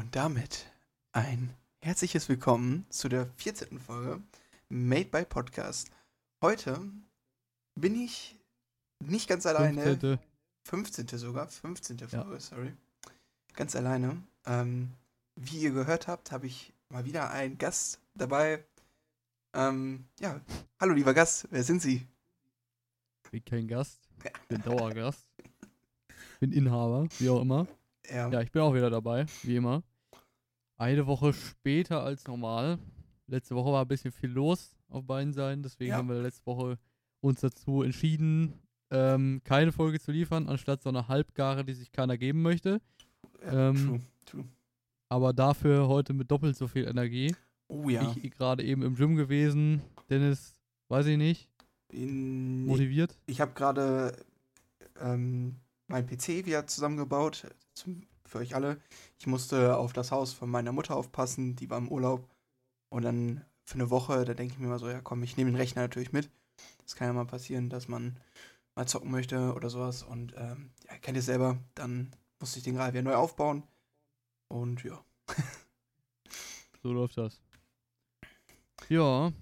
Und damit ein herzliches Willkommen zu der 14. Folge Made by Podcast. Heute bin ich nicht ganz alleine. 15. 15. sogar, 15. Ja. Folge, sorry. Ganz alleine. Ähm, wie ihr gehört habt, habe ich mal wieder einen Gast dabei. Ähm, ja, hallo lieber Gast, wer sind Sie? Bin kein Gast. Bin Dauergast. Bin Inhaber, wie auch immer. Ja, Ja, ich bin auch wieder dabei, wie immer. Eine Woche später als normal. Letzte Woche war ein bisschen viel los auf beiden Seiten, deswegen Ja. haben wir letzte Woche uns dazu entschieden, ähm, keine Folge zu liefern, anstatt so eine Halbgare, die sich keiner geben möchte. ja ähm, true, true. Aber dafür heute mit doppelt so viel Energie. Oh ja. Ich gerade eben im Gym gewesen. Dennis, weiß ich nicht, In, motiviert. Ich habe gerade ähm, mein PC wieder zusammengebaut. Zum, für euch alle. Ich musste auf das Haus von meiner Mutter aufpassen. Die war im Urlaub. Und dann für eine Woche, da denke ich mir mal so, ja komm, ich nehme den Rechner natürlich mit. Das kann ja mal passieren, dass man mal zocken möchte oder sowas. Und ähm, ja, kennt ihr selber. Dann musste ich den gerade wieder neu aufbauen. Und ja. So läuft das. Ja,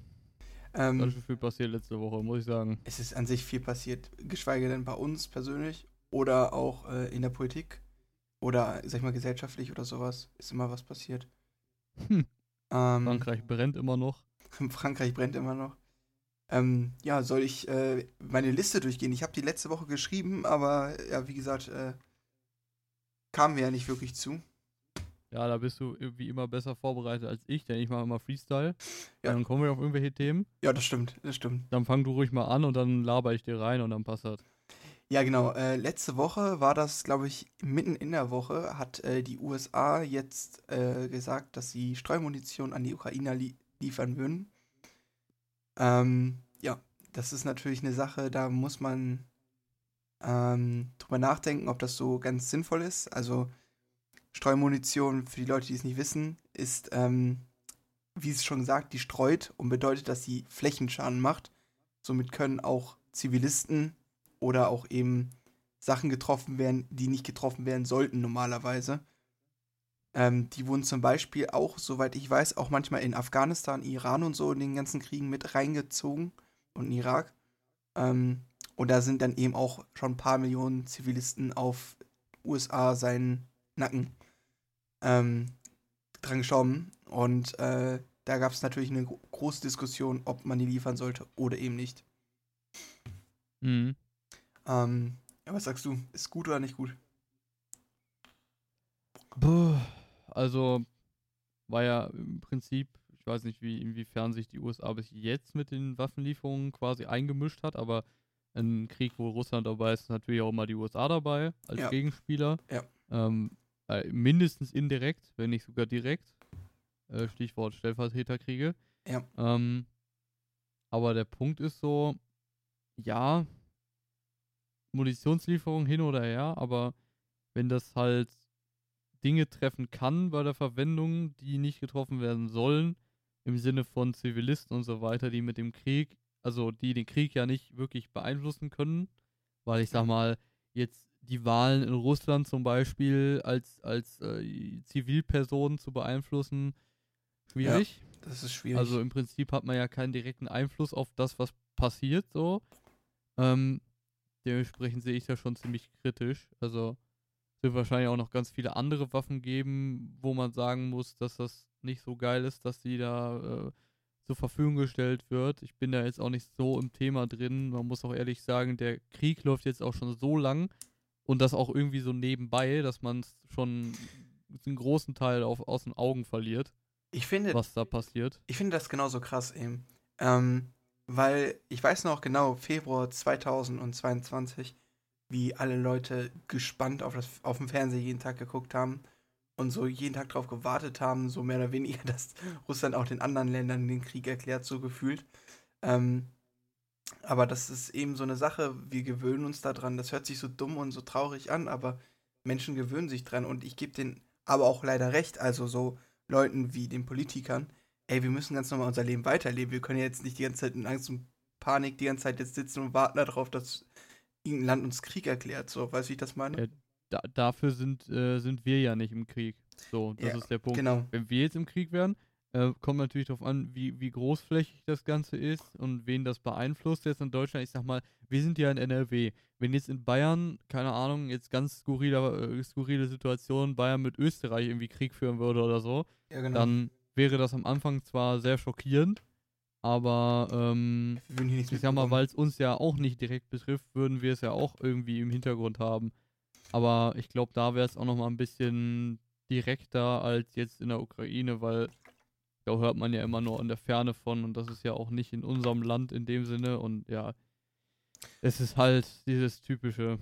Ähm, ganz schön viel passiert letzte Woche, muss ich sagen. es ist an sich viel passiert, geschweige denn bei uns persönlich oder auch äh, in der Politik oder, sag ich mal, gesellschaftlich oder sowas, ist immer was passiert. Hm. Ähm, Frankreich brennt immer noch. Frankreich brennt immer noch. Ähm, ja, soll ich äh, meine Liste durchgehen? Ich habe die letzte Woche geschrieben, aber ja, wie gesagt, äh, kamen wir ja nicht wirklich zu. Ja, da bist du wie immer besser vorbereitet als ich, denn ich mache immer Freestyle. Ja. Dann kommen wir auf irgendwelche Themen. Ja, das stimmt, das stimmt. Dann fang du ruhig mal an und dann laber ich dir rein und dann passt das. Ja, genau. Äh, letzte Woche war das, glaube ich, mitten in der Woche, hat äh, die USA jetzt äh, gesagt, dass sie Streumunition an die Ukrainer li liefern würden. Ähm, ja, das ist natürlich eine Sache, da muss man ähm, drüber nachdenken, ob das so ganz sinnvoll ist. Also Streumunition, für die Leute, die es nicht wissen, ist, ähm, wie es schon gesagt, die streut und bedeutet, dass sie Flächenschaden macht. Somit können auch Zivilisten oder auch eben Sachen getroffen werden, die nicht getroffen werden sollten normalerweise. Ähm, die wurden zum Beispiel auch, soweit ich weiß, auch manchmal in Afghanistan, Iran und so in den ganzen Kriegen mit reingezogen und in Irak. Ähm, und da sind dann eben auch schon ein paar Millionen Zivilisten auf USA seinen Nacken ähm, dran gestorben. Und äh, da gab es natürlich eine gro große Diskussion, ob man die liefern sollte oder eben nicht. Mhm. Ähm, was sagst du? Ist gut oder nicht gut? Puh, Also war ja im Prinzip, ich weiß nicht, wie inwiefern sich die USA bis jetzt mit den Waffenlieferungen quasi eingemischt hat, aber ein Krieg, wo Russland dabei ist, ist natürlich auch immer die USA dabei als Ja. Gegenspieler. Ja. Ähm, äh, mindestens indirekt, wenn nicht sogar direkt. Äh, Stichwort Stellvertreterkriege. Ja. Ähm, aber der Punkt ist so, ja, Munitionslieferung hin oder her, aber wenn das halt Dinge treffen kann bei der Verwendung, die nicht getroffen werden sollen, im Sinne von Zivilisten und so weiter, die mit dem Krieg, also die den Krieg ja nicht wirklich beeinflussen können, weil ich sag mal, jetzt die Wahlen in Russland zum Beispiel als, als äh, Zivilperson zu beeinflussen, schwierig. Das ist schwierig. Also im Prinzip hat man ja keinen direkten Einfluss auf das, was passiert, so. Ähm, dementsprechend sehe ich das schon ziemlich kritisch. Also es wird wahrscheinlich auch noch ganz viele andere Waffen geben, wo man sagen muss, dass das nicht so geil ist, dass die da äh, zur Verfügung gestellt wird. Ich bin da jetzt auch nicht so im Thema drin. Man muss auch ehrlich sagen, der Krieg läuft jetzt auch schon so lang und das auch irgendwie so nebenbei, dass man es schon einen großen Teil auf, aus den Augen verliert, ich finde, was da passiert. ich finde das genauso krass eben. Ähm, weil ich weiß noch genau, Februar 2022, wie alle Leute gespannt auf, das, auf dem Fernseher jeden Tag geguckt haben und so jeden Tag darauf gewartet haben, so mehr oder weniger, dass Russland auch den anderen Ländern den Krieg erklärt, so gefühlt. Ähm, aber das ist eben so eine Sache, wir gewöhnen uns daran. Das hört sich so dumm und so traurig an, aber Menschen gewöhnen sich dran und ich gebe denen aber auch leider recht, also so Leuten wie den Politikern, ey, wir müssen ganz normal unser Leben weiterleben. Wir können jetzt nicht die ganze Zeit in Angst und Panik die ganze Zeit jetzt sitzen und warten darauf, dass irgendein Land uns Krieg erklärt. So, weißt du, wie ich das meine? Ja, da, dafür sind, äh, sind wir ja nicht im Krieg. So, das Ja, ist der Punkt. Genau. Wenn wir jetzt im Krieg wären, äh, kommt natürlich darauf an, wie, wie großflächig das Ganze ist und wen das beeinflusst jetzt in Deutschland. Ich sag mal, wir sind ja in NRW. Wenn jetzt in Bayern, keine Ahnung, jetzt ganz skurrile, äh, skurrile Situation, Bayern mit Österreich irgendwie Krieg führen würde oder so, Ja, genau. dann wäre das am Anfang zwar sehr schockierend, aber ähm, ich sag mal, weil es uns ja auch nicht direkt betrifft, würden wir es ja auch irgendwie im Hintergrund haben. Aber ich glaube, da wäre es auch nochmal ein bisschen direkter als jetzt in der Ukraine, weil da hört man ja immer nur an der Ferne von und das ist ja auch nicht in unserem Land in dem Sinne und ja, es ist halt dieses typische,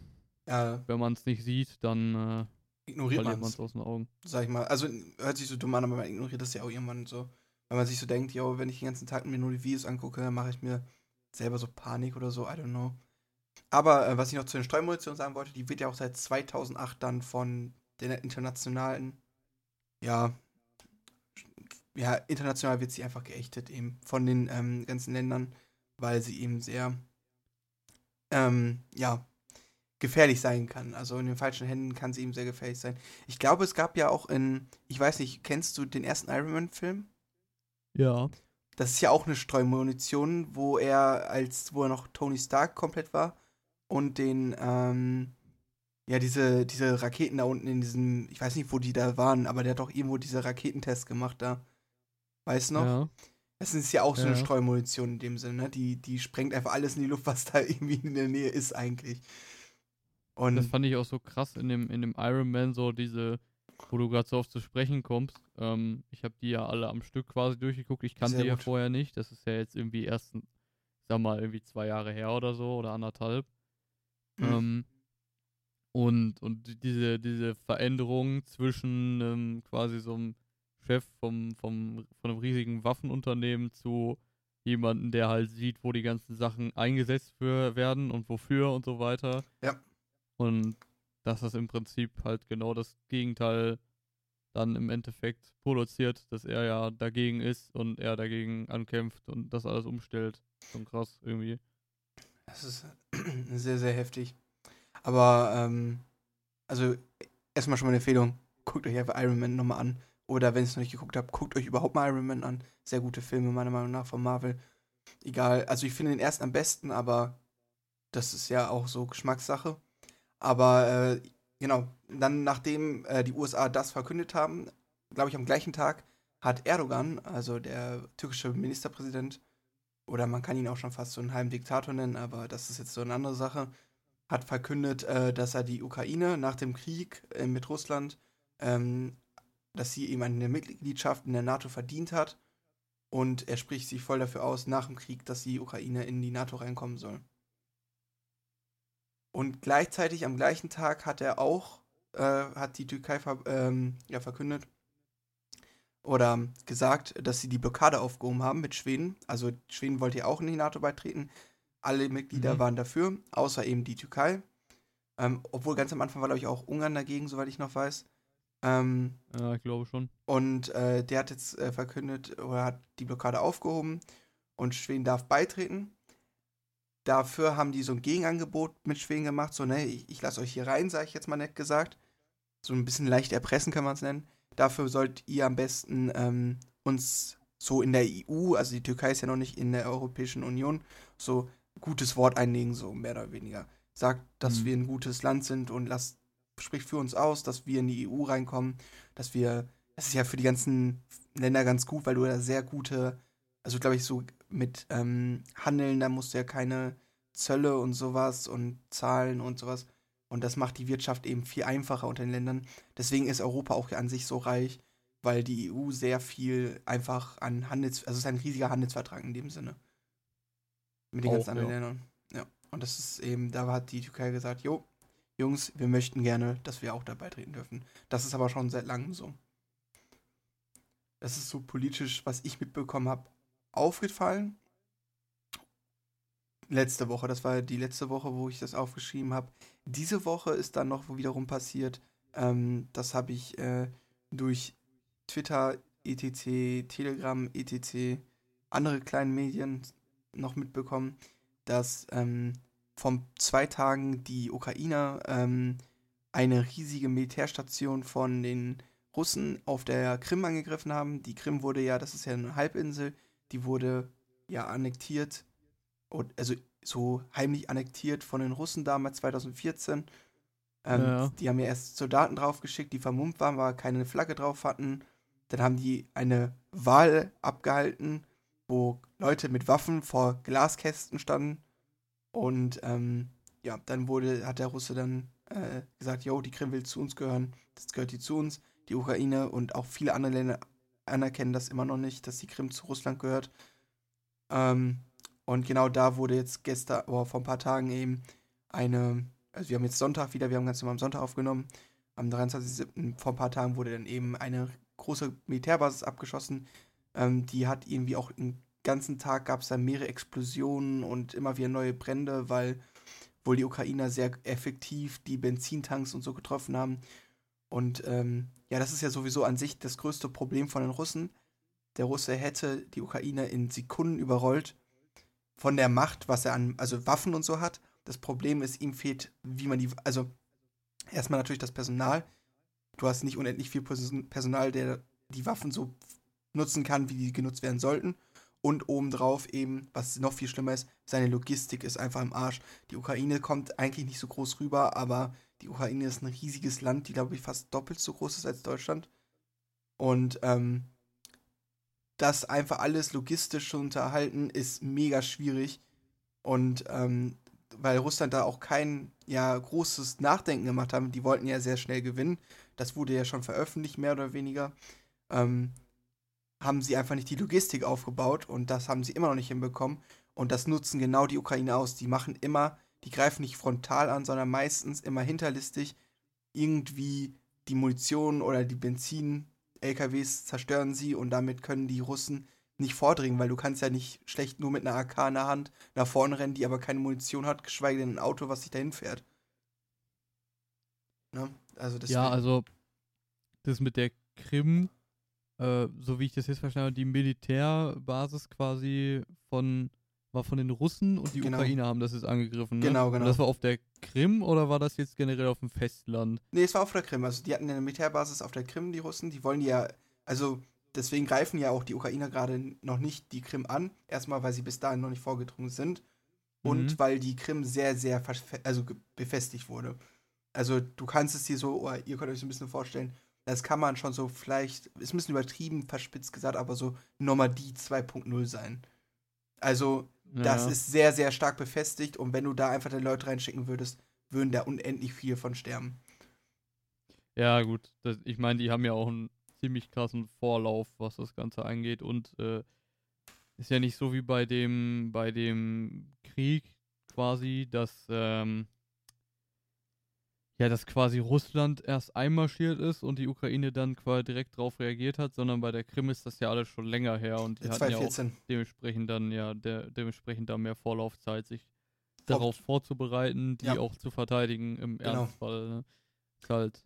Ja, wenn man es nicht sieht, dann äh, ignoriert man es, aus den Augen. sag ich mal. Also hört sich so dumm an, aber man ignoriert das ja auch irgendwann so. Weil man sich so denkt, yo, wenn ich den ganzen Tag mir nur die Videos angucke, dann mache ich mir selber so Panik oder so, I don't know. Aber äh, was ich noch zu den Streumunition sagen wollte, die wird ja auch seit 2008 dann von den internationalen, ja, ja, international wird sie einfach geächtet eben von den ähm, ganzen Ländern, weil sie eben sehr, ähm, ja, gefährlich sein kann. Also in den falschen Händen kann sie eben sehr gefährlich sein. Ich glaube, es gab ja auch in, ich weiß nicht, kennst du den ersten Iron Man-Film? Ja. Das ist ja auch eine Streumunition, wo er als, wo er noch Tony Stark komplett war und den, ähm, ja, diese, diese Raketen da unten in diesem, ich weiß nicht, wo die da waren, aber der hat doch irgendwo diese Raketentests gemacht da. Weißt du noch? Ja. Das ist ja auch so eine Ja. Streumunition in dem Sinne, ne? Die, die sprengt einfach alles in die Luft, was da irgendwie in der Nähe ist eigentlich. Und Das fand ich auch so krass in dem, in dem Iron Man, so diese, wo du gerade so oft zu sprechen kommst. Ähm, ich habe die ja alle am Stück quasi durchgeguckt. Ich kannte die ja vorher nicht. Das ist ja jetzt irgendwie erst, sag mal, irgendwie zwei Jahre her oder so oder anderthalb. Mhm. Ähm, und, und die- diese, diese Veränderung zwischen ähm, quasi so einem Chef vom, vom, von einem riesigen Waffenunternehmen zu jemanden, der halt sieht, wo die ganzen Sachen eingesetzt für, werden und wofür und so weiter. Ja. Und dass das im Prinzip halt genau das Gegenteil dann im Endeffekt produziert, dass er ja dagegen ist und er dagegen ankämpft und das alles umstellt. Schon krass irgendwie. Das ist sehr, sehr heftig. Aber, ähm, also, erstmal schon mal eine Empfehlung. Guckt euch einfach Iron Man nochmal an. Oder wenn ihr es noch nicht geguckt habt, guckt euch überhaupt mal Iron Man an. Sehr gute Filme, meiner Meinung nach, von Marvel. Egal, also ich finde den ersten am besten, aber das ist ja auch so Geschmackssache. Aber, äh, genau, dann nachdem äh, die USA das verkündet haben, glaube ich am gleichen Tag, hat Erdogan, also der türkische Ministerpräsident, oder man kann ihn auch schon fast so einen halben Diktator nennen, aber das ist jetzt so eine andere Sache, hat verkündet, äh, dass er die Ukraine nach dem Krieg äh, mit Russland, ähm, dass sie ihm eine Mitgliedschaft in der NATO verdient hat. Und er spricht sich voll dafür aus, nach dem Krieg, dass die Ukraine in die NATO reinkommen soll. Und gleichzeitig am gleichen Tag hat er auch, äh, hat die Türkei ver ähm, ja, verkündet oder gesagt, dass sie die Blockade aufgehoben haben mit Schweden. Also Schweden wollte ja auch in die NATO beitreten. Alle Mitglieder Mhm. waren dafür, außer eben die Türkei. Ähm, obwohl ganz am Anfang war, glaube ich, auch Ungarn dagegen, soweit ich noch weiß. Ähm, Ja, ich glaube schon. und äh, der hat jetzt äh, verkündet oder hat die Blockade aufgehoben und Schweden darf beitreten. Dafür haben die so ein Gegenangebot mit Schweden gemacht, so, ne, ich, ich lasse euch hier rein, sage ich jetzt mal nett gesagt. So ein bisschen leicht erpressen kann man es nennen. Dafür sollt ihr am besten ähm, uns so in der EU, also die Türkei ist ja noch nicht in der Europäischen Union, so gutes Wort einlegen, so mehr oder weniger. Sagt, dass Mhm. wir ein gutes Land sind und lasst, spricht für uns aus, dass wir in die EU reinkommen, dass wir, das ist ja für die ganzen Länder ganz gut, weil du da sehr gute, also glaube ich, so mit ähm, Handeln, da musst du ja keine Zölle und sowas und Zahlen und sowas. Und das macht die Wirtschaft eben viel einfacher unter den Ländern. Deswegen ist Europa auch an sich so reich, weil die EU sehr viel einfach an Handels, also es ist ein riesiger Handelsvertrag in dem Sinne. Mit den Auch, ganzen anderen ja. Ländern. Ja. Und das ist eben, da hat die Türkei gesagt, jo, Jungs, wir möchten gerne, dass wir auch dabei treten dürfen. Das ist aber schon seit langem so. Das ist so politisch, was ich mitbekommen habe, aufgefallen. Letzte Woche, das war die letzte Woche, wo ich das aufgeschrieben habe. Diese Woche ist dann noch wiederum passiert. Ähm, das habe ich äh, durch Twitter, etc., Telegram, etc., andere kleine Medien noch mitbekommen, dass ähm, vor zwei Tagen die Ukrainer ähm, eine riesige Militärstation von den Russen auf der Krim angegriffen haben. Die Krim wurde ja, das ist ja eine Halbinsel, die wurde ja annektiert, und, also so heimlich annektiert von den Russen damals 2014. Ähm, ja. Die haben ja erst Soldaten draufgeschickt, die vermummt waren, aber keine Flagge drauf hatten. Dann haben die eine Wahl abgehalten, wo Leute mit Waffen vor Glaskästen standen. Und ähm, ja, dann wurde, hat der Russe dann äh, gesagt, yo, die Krim will zu uns gehören, das gehört die zu uns. Die Ukraine und auch viele andere Länder anerkennen das immer noch nicht, dass die Krim zu Russland gehört. Ähm, und genau da wurde jetzt gestern, oh, vor ein paar Tagen eben eine, also wir haben jetzt Sonntag wieder, wir haben ganz normal am Sonntag aufgenommen. Am 23.07. vor ein paar Tagen wurde dann eben eine große Militärbasis abgeschossen. Ähm, die hat irgendwie auch den ganzen Tag gab es da mehrere Explosionen und immer wieder neue Brände, weil wohl die Ukrainer sehr effektiv die Benzintanks und so getroffen haben. Und ähm, ja, das ist ja sowieso an sich das größte Problem von den Russen. Der Russe hätte die Ukraine in Sekunden überrollt von der Macht, was er an, also Waffen und so hat. Das Problem ist, ihm fehlt, wie man die, also erstmal natürlich das Personal. Du hast nicht unendlich viel Personal, der die Waffen so nutzen kann, wie die genutzt werden sollten. Und obendrauf eben, was noch viel schlimmer ist, seine Logistik ist einfach im Arsch. Die Ukraine kommt eigentlich nicht so groß rüber, aber die Ukraine ist ein riesiges Land, die, glaube ich, fast doppelt so groß ist als Deutschland. Und ähm, das einfach alles logistisch zu unterhalten, ist mega schwierig. Und ähm, weil Russland da auch kein ja, großes Nachdenken gemacht haben, die wollten ja sehr schnell gewinnen. Das wurde ja schon veröffentlicht, mehr oder weniger. Ähm, haben sie einfach nicht die Logistik aufgebaut und das haben sie immer noch nicht hinbekommen. Und das nutzen genau die Ukraine aus. Die machen immer, die greifen nicht frontal an, sondern meistens immer hinterlistig irgendwie die Munition oder die Benzin LKWs zerstören sie und damit können die Russen nicht vordringen, weil du kannst ja nicht schlecht nur mit einer AK in der Hand nach vorne rennen, die aber keine Munition hat, geschweige denn ein Auto, was sich dahin fährt. Ne? Also ja, also das mit der Krim, äh, so wie ich das jetzt verstanden habe, die Militärbasis quasi von war von den Russen und die genau. Ukrainer haben das jetzt angegriffen. Ne? Genau, genau. Und das war auf der Krim oder war das jetzt generell auf dem Festland? Nee, es war auf der Krim. Also die hatten eine Militärbasis auf der Krim, die Russen. Die wollen ja, also deswegen greifen ja auch die Ukrainer gerade noch nicht die Krim an. Erstmal, weil sie bis dahin noch nicht vorgedrungen sind. Und mhm. weil die Krim sehr, sehr also befestigt wurde. Also du kannst es dir so, ihr könnt euch so ein bisschen vorstellen, das kann man schon so vielleicht, ist ein bisschen übertrieben, verspitzt gesagt, aber so Normandie 2.0 sein. Also das ja. ist sehr, sehr stark befestigt und wenn du da einfach deine Leute reinschicken würdest, würden da unendlich viel von sterben. Ja, gut. Das, ich meine, die haben ja auch einen ziemlich krassen Vorlauf, was das Ganze angeht und äh, ist ja nicht so wie bei dem, bei dem Krieg quasi, dass ähm, ja, dass quasi Russland erst einmarschiert ist und die Ukraine dann quasi direkt darauf reagiert hat, sondern bei der Krim ist das ja alles schon länger her und die hatten ja auch dementsprechend dann ja der, dementsprechend da mehr Vorlaufzeit, sich Vor darauf vorzubereiten, die ja. auch zu verteidigen im genau. Ernstfall. Ne? Ist halt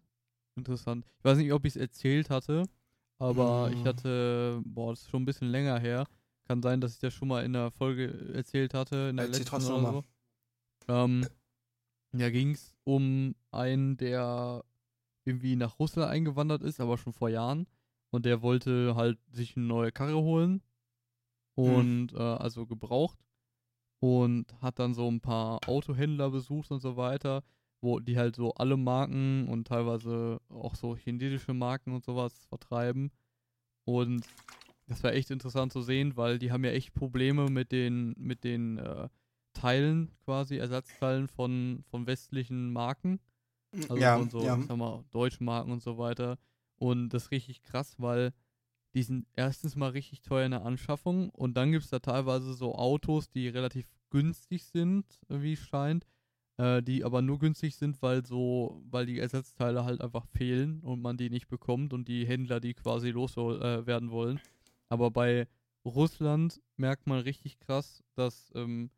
interessant. Ich weiß nicht, ob ich es erzählt hatte, aber hm. ich hatte, boah, das ist schon ein bisschen länger her. Kann sein, dass ich das schon mal in der Folge erzählt hatte, in der Erzähl letzten oder so. Ähm, da ging es um einen, der irgendwie nach Russland eingewandert ist, aber schon vor Jahren. Und der wollte halt sich eine neue Karre holen. Hm. Und hm. äh, also gebraucht. Und hat dann so ein paar Autohändler besucht und so weiter, wo die halt so alle Marken und teilweise auch so chinesische Marken und sowas vertreiben. Und das war echt interessant zu sehen, weil die haben ja echt Probleme mit den, mit den äh, Teilen quasi, Ersatzteilen von, von westlichen Marken. Also ja, von so, ja. ich sag mal, deutschen Marken und so weiter. Und das ist richtig krass, weil die sind erstens mal richtig teuer in der Anschaffung und dann gibt es da teilweise so Autos, die relativ günstig sind, wie es scheint, äh, die aber nur günstig sind, weil so, weil die Ersatzteile halt einfach fehlen und man die nicht bekommt und die Händler die quasi loswerden äh, wollen. Aber bei Russland merkt man richtig krass, dass ähm,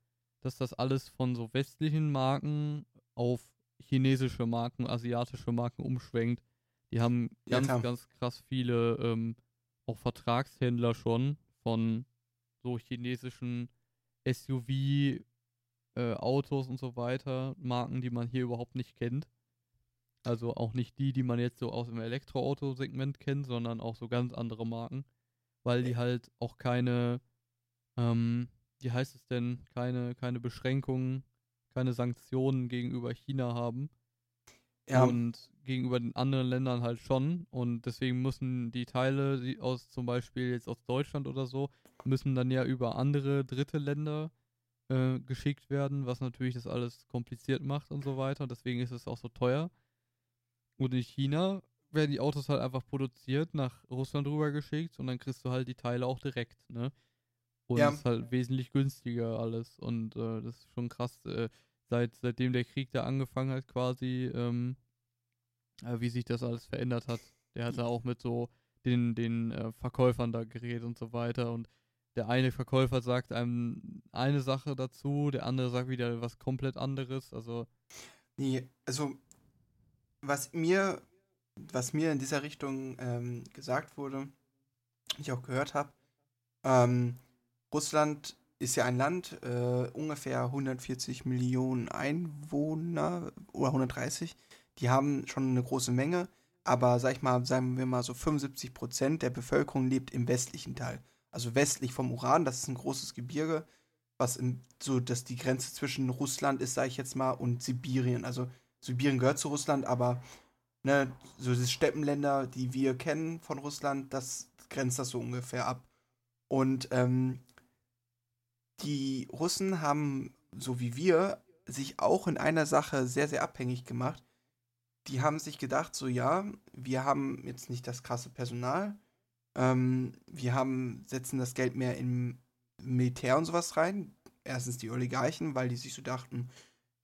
dass das alles von so westlichen Marken auf chinesische Marken, asiatische Marken umschwenkt. Die haben ganz, ja, ganz krass viele ähm, auch Vertragshändler schon von so chinesischen SUV, äh, Autos und so weiter, Marken, die man hier überhaupt nicht kennt. Also auch nicht die, die man jetzt so aus dem Elektroauto-Segment kennt, sondern auch so ganz andere Marken. Weil die halt auch keine, ähm, wie heißt es denn, keine, keine Beschränkungen, keine Sanktionen gegenüber China haben. Ja, Und gegenüber den anderen Ländern halt schon. Und deswegen müssen die Teile die aus zum Beispiel jetzt aus Deutschland oder so, müssen dann ja über andere dritte Länder äh, geschickt werden, was natürlich das alles kompliziert macht und so weiter. Und deswegen ist es auch so teuer. Und in China werden die Autos halt einfach produziert, nach Russland rübergeschickt und dann kriegst du halt die Teile auch direkt, ne? Und Ja. es ist halt wesentlich günstiger alles. Und äh, das ist schon krass, äh, seit, seitdem der Krieg da angefangen hat, quasi, ähm, äh, wie sich das alles verändert hat. Der hat da auch mit so den, den äh, Verkäufern da geredet und so weiter. Und der eine Verkäufer sagt einem eine Sache dazu, der andere sagt wieder was komplett anderes. Also, nee, also was mir, was mir in dieser Richtung ähm, gesagt wurde, ich auch gehört habe, ähm, Russland ist ja ein Land, äh, ungefähr 140 Millionen Einwohner oder 130. Die haben schon eine große Menge, aber sag ich mal, sagen wir mal so 75 Prozent der Bevölkerung lebt im westlichen Teil. Also westlich vom Uran, das ist ein großes Gebirge, was im, so, dass die Grenze zwischen Russland ist, sage ich jetzt mal, und Sibirien. Also Sibirien gehört zu Russland, aber ne, so diese Steppenländer, die wir kennen von Russland, das grenzt das so ungefähr ab. Und ähm, die Russen haben, so wie wir, sich auch in einer Sache sehr, sehr abhängig gemacht. Die haben sich gedacht, so ja, wir haben jetzt nicht das krasse Personal, ähm, wir haben, setzen das Geld mehr in Militär und sowas rein. Erstens die Oligarchen, weil die sich so dachten,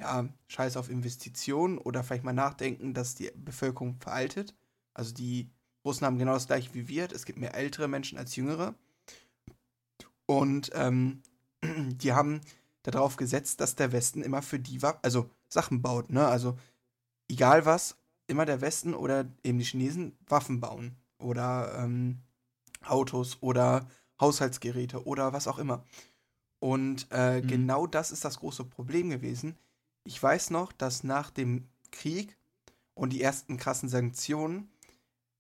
ja, scheiß auf Investitionen oder vielleicht mal nachdenken, dass die Bevölkerung veraltet. Also die Russen haben genau das gleiche wie wir. Es gibt mehr ältere Menschen als jüngere. Und ähm, die haben darauf gesetzt, dass der Westen immer für die Wa also Sachen baut, ne? Also egal was, immer der Westen oder eben die Chinesen Waffen bauen. Oder ähm, Autos oder Haushaltsgeräte oder was auch immer. Und äh, Mhm. genau das ist das große Problem gewesen. Ich weiß noch, dass nach dem Krieg und die ersten krassen Sanktionen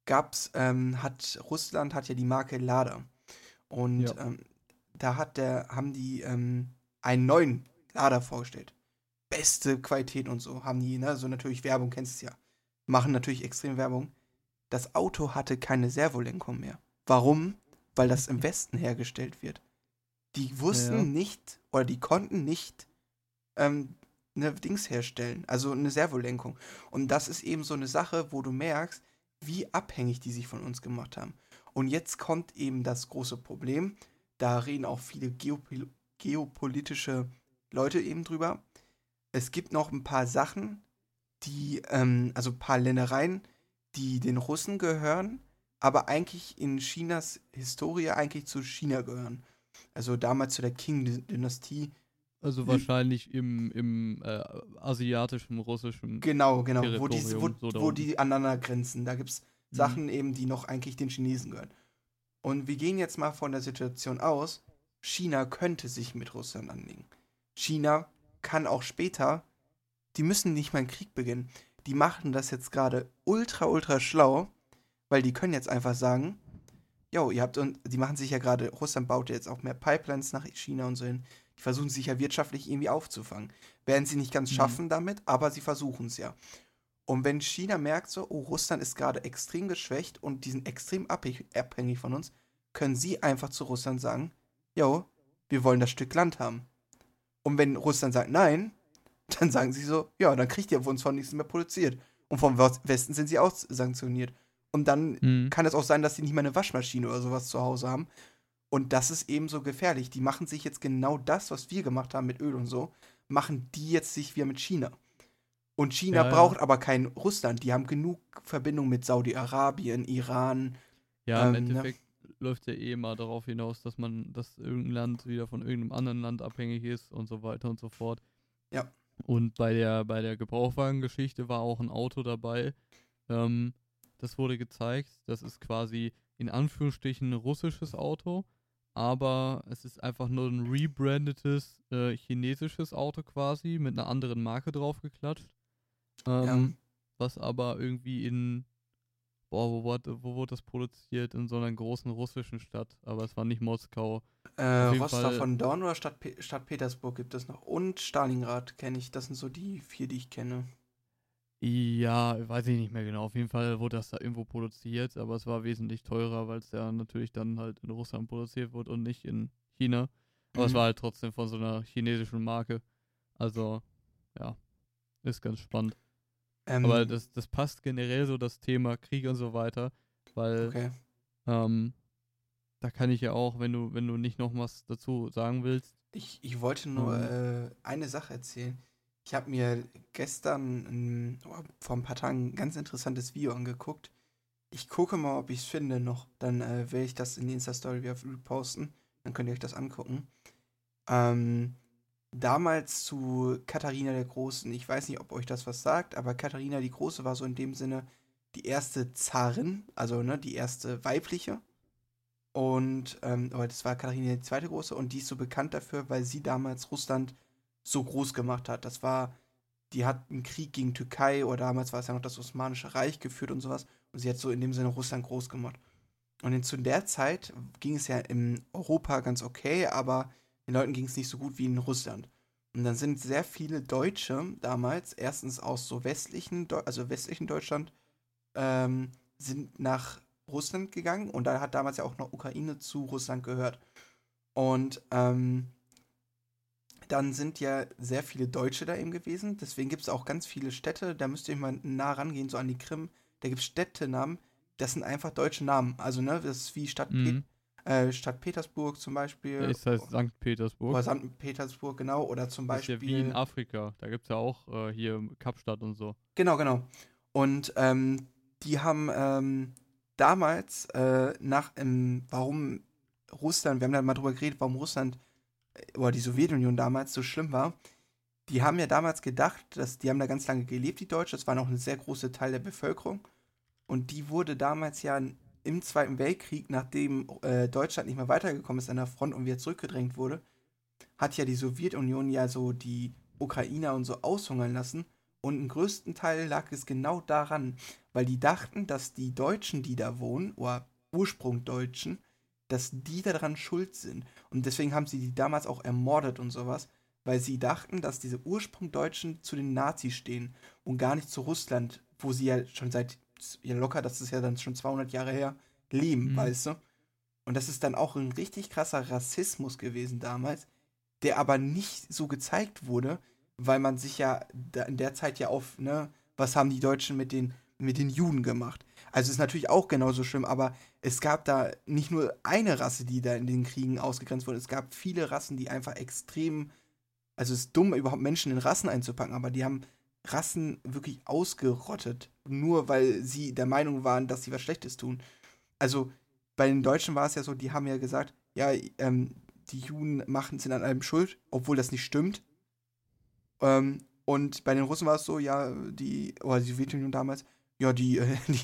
gab's, ähm, hat Russland hat ja die Marke Lada. Und Ja. ähm, da hat der, haben die ähm, einen neuen Lada vorgestellt. Beste Qualität und so haben die, ne? So natürlich Werbung, kennst du es ja. Machen natürlich extrem Werbung. Das Auto hatte keine Servolenkung mehr. Warum? Weil das im Westen hergestellt wird. Die wussten Ja. nicht oder die konnten nicht ähm, eine Dings herstellen, also eine Servolenkung. Und das ist eben so eine Sache, wo du merkst, wie abhängig die sich von uns gemacht haben. Und jetzt kommt eben das große Problem. Da reden auch viele geopol geopolitische Leute eben drüber. Es gibt noch ein paar Sachen, die, ähm, also ein paar Ländereien, die den Russen gehören, aber eigentlich in Chinas Historie eigentlich zu China gehören. Also damals zu der Qing-Dynastie. also wahrscheinlich im, im äh, asiatischen, russischen. Genau, genau, wo die, wo, so wo die aneinander grenzen. Da gibt es Mhm. Sachen eben, die noch eigentlich den Chinesen gehören. Und wir gehen jetzt mal von der Situation aus, China könnte sich mit Russland anlegen. China kann auch später, die müssen nicht mal einen Krieg beginnen. Die machen das jetzt gerade ultra, ultra schlau, weil die können jetzt einfach sagen, jo, ihr habt, und die machen sich ja gerade, Russland baut ja jetzt auch mehr Pipelines nach China und so hin. Die versuchen sich ja wirtschaftlich irgendwie aufzufangen. Werden sie nicht ganz Mhm. schaffen damit, aber sie versuchen es ja. Und wenn China merkt so, oh, Russland ist gerade extrem geschwächt und die sind extrem abhängig, von uns, können sie einfach zu Russland sagen, jo, wir wollen das Stück Land haben. Und wenn Russland sagt nein, dann sagen sie so, ja, dann kriegt ihr von uns von nichts mehr produziert. Und vom West- Westen sind sie auch sanktioniert. Und dann Mhm. kann es auch sein, dass sie nicht mal eine Waschmaschine oder sowas zu Hause haben. Und das ist eben so gefährlich. Die machen sich jetzt genau das, was wir gemacht haben mit Öl und so, machen die jetzt sich wieder mit China. Und China Ja, ja. braucht aber kein Russland. Die haben genug Verbindung mit Saudi-Arabien, Iran. Ja, im Ähm, ne? Endeffekt läuft ja eh immer darauf hinaus, dass man, dass irgendein Land wieder von irgendeinem anderen Land abhängig ist und so weiter und so fort. Ja. Und bei der, bei der Gebrauchwagengeschichte war auch ein Auto dabei. Ähm, das wurde gezeigt. Das ist quasi in Anführungsstrichen ein russisches Auto, aber es ist einfach nur ein rebrandetes äh, chinesisches Auto quasi mit einer anderen Marke draufgeklatscht. Ähm, Ja. was aber irgendwie in, boah, wo, wurde, wo wurde das produziert? In so einer großen russischen Stadt, aber es war nicht Moskau. Äh, Rostov von Dorn oder Stadt, Pe Stadt Petersburg gibt es noch. Und Stalingrad kenne ich. Das sind so die vier, die ich kenne. Ja, weiß ich nicht mehr genau. Auf jeden Fall wurde das da irgendwo produziert, aber es war wesentlich teurer, weil es ja natürlich dann halt in Russland produziert wurde und nicht in China. Aber es Mhm. war halt trotzdem von so einer chinesischen Marke. Also, ja, ist ganz spannend. Ähm, Aber das, das passt generell so das Thema Krieg und so weiter, weil Okay. ähm, da kann ich ja auch, wenn du, wenn du nicht noch was dazu sagen willst, Ich, ich wollte nur Ähm. äh, eine Sache erzählen. Ich habe mir gestern oh, vor ein paar Tagen ein ganz interessantes Video angeguckt. Ich gucke mal, ob ich es finde noch. Dann äh, werde ich das in die Insta-Story wieder posten. Dann könnt ihr euch das angucken. Ähm, damals zu Katharina der Großen. Ich weiß nicht, ob euch das was sagt, aber Katharina die Große war so in dem Sinne die erste Zarin, also ne, die erste weibliche. Und, ähm, aber das war Katharina die zweite Große und die ist so bekannt dafür, weil sie damals Russland so groß gemacht hat. Das war, die hat einen Krieg gegen Türkei oder damals war es ja noch das Osmanische Reich geführt und sowas. Und sie hat so in dem Sinne Russland groß gemacht. Und in, zu der Zeit ging es ja in Europa ganz okay, aber den Leuten ging es nicht so gut wie in Russland. Und dann sind sehr viele Deutsche damals, erstens aus so westlichen, Deu- also westlichen Deutschland, ähm, sind nach Russland gegangen und da hat damals ja auch noch Ukraine zu Russland gehört. Und ähm, dann sind ja sehr viele Deutsche da eben gewesen. Deswegen gibt es auch ganz viele Städte, da müsst ihr mal nah rangehen, so an die Krim. Da gibt es Städtenamen, das sind einfach deutsche Namen. Also, ne, das ist wie Stadt, mhm. Äh, Stadt Petersburg zum Beispiel. ist heißt St. Petersburg. Oder St. Petersburg, genau. Oder zum Das ist Beispiel. ja wie in Afrika. Da gibt es ja auch äh, hier Kapstadt und so. Genau, genau. Und ähm, die haben ähm, damals äh, nach, ähm, warum Russland, wir haben da mal drüber geredet, warum Russland äh, oder die Sowjetunion damals so schlimm war. Die haben ja damals gedacht, dass die haben da ganz lange gelebt, die Deutschen. Das war noch ein sehr großer Teil der Bevölkerung. Und die wurde damals ja im Zweiten Weltkrieg, nachdem äh, Deutschland nicht mehr weitergekommen ist an der Front und wieder zurückgedrängt wurde, hat ja die Sowjetunion ja so die Ukrainer und so aushungern lassen. Und im größten Teil lag es genau daran, weil die dachten, dass die Deutschen, die da wohnen, oder Ursprungdeutschen, dass die daran schuld sind. Und deswegen haben sie die damals auch ermordet und sowas, weil sie dachten, dass diese Ursprungdeutschen zu den Nazis stehen und gar nicht zu Russland, wo sie ja schon seit, ja locker, das ist ja dann schon 200 Jahre her, leben, Mhm. weißt du? Und das ist dann auch ein richtig krasser Rassismus gewesen damals, der aber nicht so gezeigt wurde, weil man sich ja in der Zeit ja auf, ne, was haben die Deutschen mit den, mit den Juden gemacht? Also ist natürlich auch genauso schlimm, aber es gab da nicht nur eine Rasse, die da in den Kriegen ausgegrenzt wurde, es gab viele Rassen, die einfach extrem, also es ist dumm, überhaupt Menschen in Rassen einzupacken, aber die haben Rassen wirklich ausgerottet, nur weil sie der Meinung waren, dass sie was Schlechtes tun. Also bei den Deutschen war es ja so, die haben ja gesagt, ja, ähm, die Juden machen, sind an allem schuld, obwohl das nicht stimmt. Ähm, und bei den Russen war es so, ja, die, oder die Sowjetunion damals, ja, die, äh, die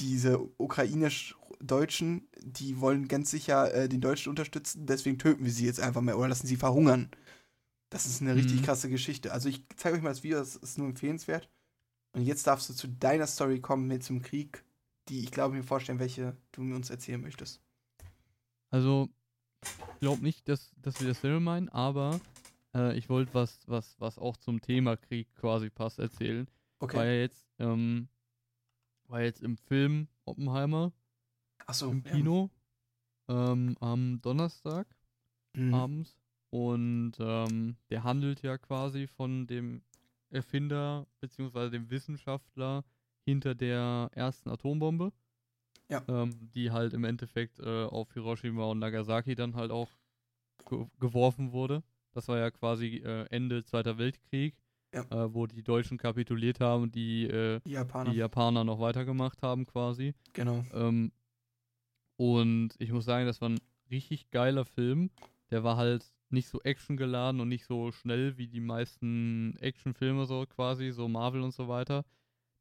diese ukrainisch-Deutschen, die wollen ganz sicher äh, den Deutschen unterstützen, deswegen töten wir sie jetzt einfach mal oder lassen sie verhungern. Das ist eine richtig Mhm. krasse Geschichte. Also ich zeige euch mal das Video, das ist nur empfehlenswert. Und jetzt darfst du zu deiner Story kommen mit zum Krieg, die ich glaube mir vorstellen, welche du mir uns erzählen möchtest. Also, ich glaube nicht, dass, dass wir dasselbe meinen, aber äh, ich wollte was, was, was auch zum Thema Krieg quasi passt erzählen. Okay. War ja jetzt, ähm, war jetzt im Film Oppenheimer Achso, im Kino ähm, am Donnerstag Ja. Mhm. abends und ähm, der handelt ja quasi von dem Erfinder beziehungsweise dem Wissenschaftler hinter der ersten Atombombe. Ja. Ähm, die halt im Endeffekt äh, auf Hiroshima und Nagasaki dann halt auch ge geworfen wurde. Das war ja quasi äh, Ende Zweiter Weltkrieg, Ja. äh, wo die Deutschen kapituliert haben und die, äh, Die Japaner. die Japaner noch weitergemacht haben quasi. Genau. Ähm, und ich muss sagen, das war ein richtig geiler Film. Der war halt nicht so actiongeladen und nicht so schnell wie die meisten Actionfilme so quasi, so Marvel und so weiter.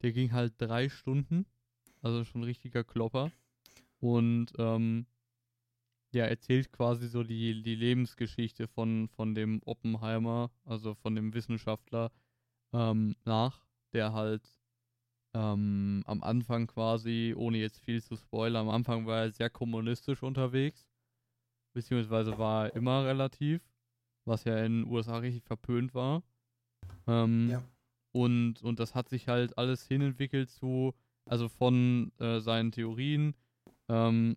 Der ging halt drei Stunden. Also schon ein richtiger Klopper. Und ähm, ja, erzählt quasi so die, die Lebensgeschichte von, von dem Oppenheimer, also von dem Wissenschaftler ähm, nach, der halt ähm, am Anfang quasi, ohne jetzt viel zu spoilern, am Anfang war er sehr kommunistisch unterwegs, beziehungsweise war er immer relativ, was ja in den USA richtig verpönt war. Ähm, Ja. und, und das hat sich halt alles hinentwickelt zu, also von äh, seinen Theorien ähm,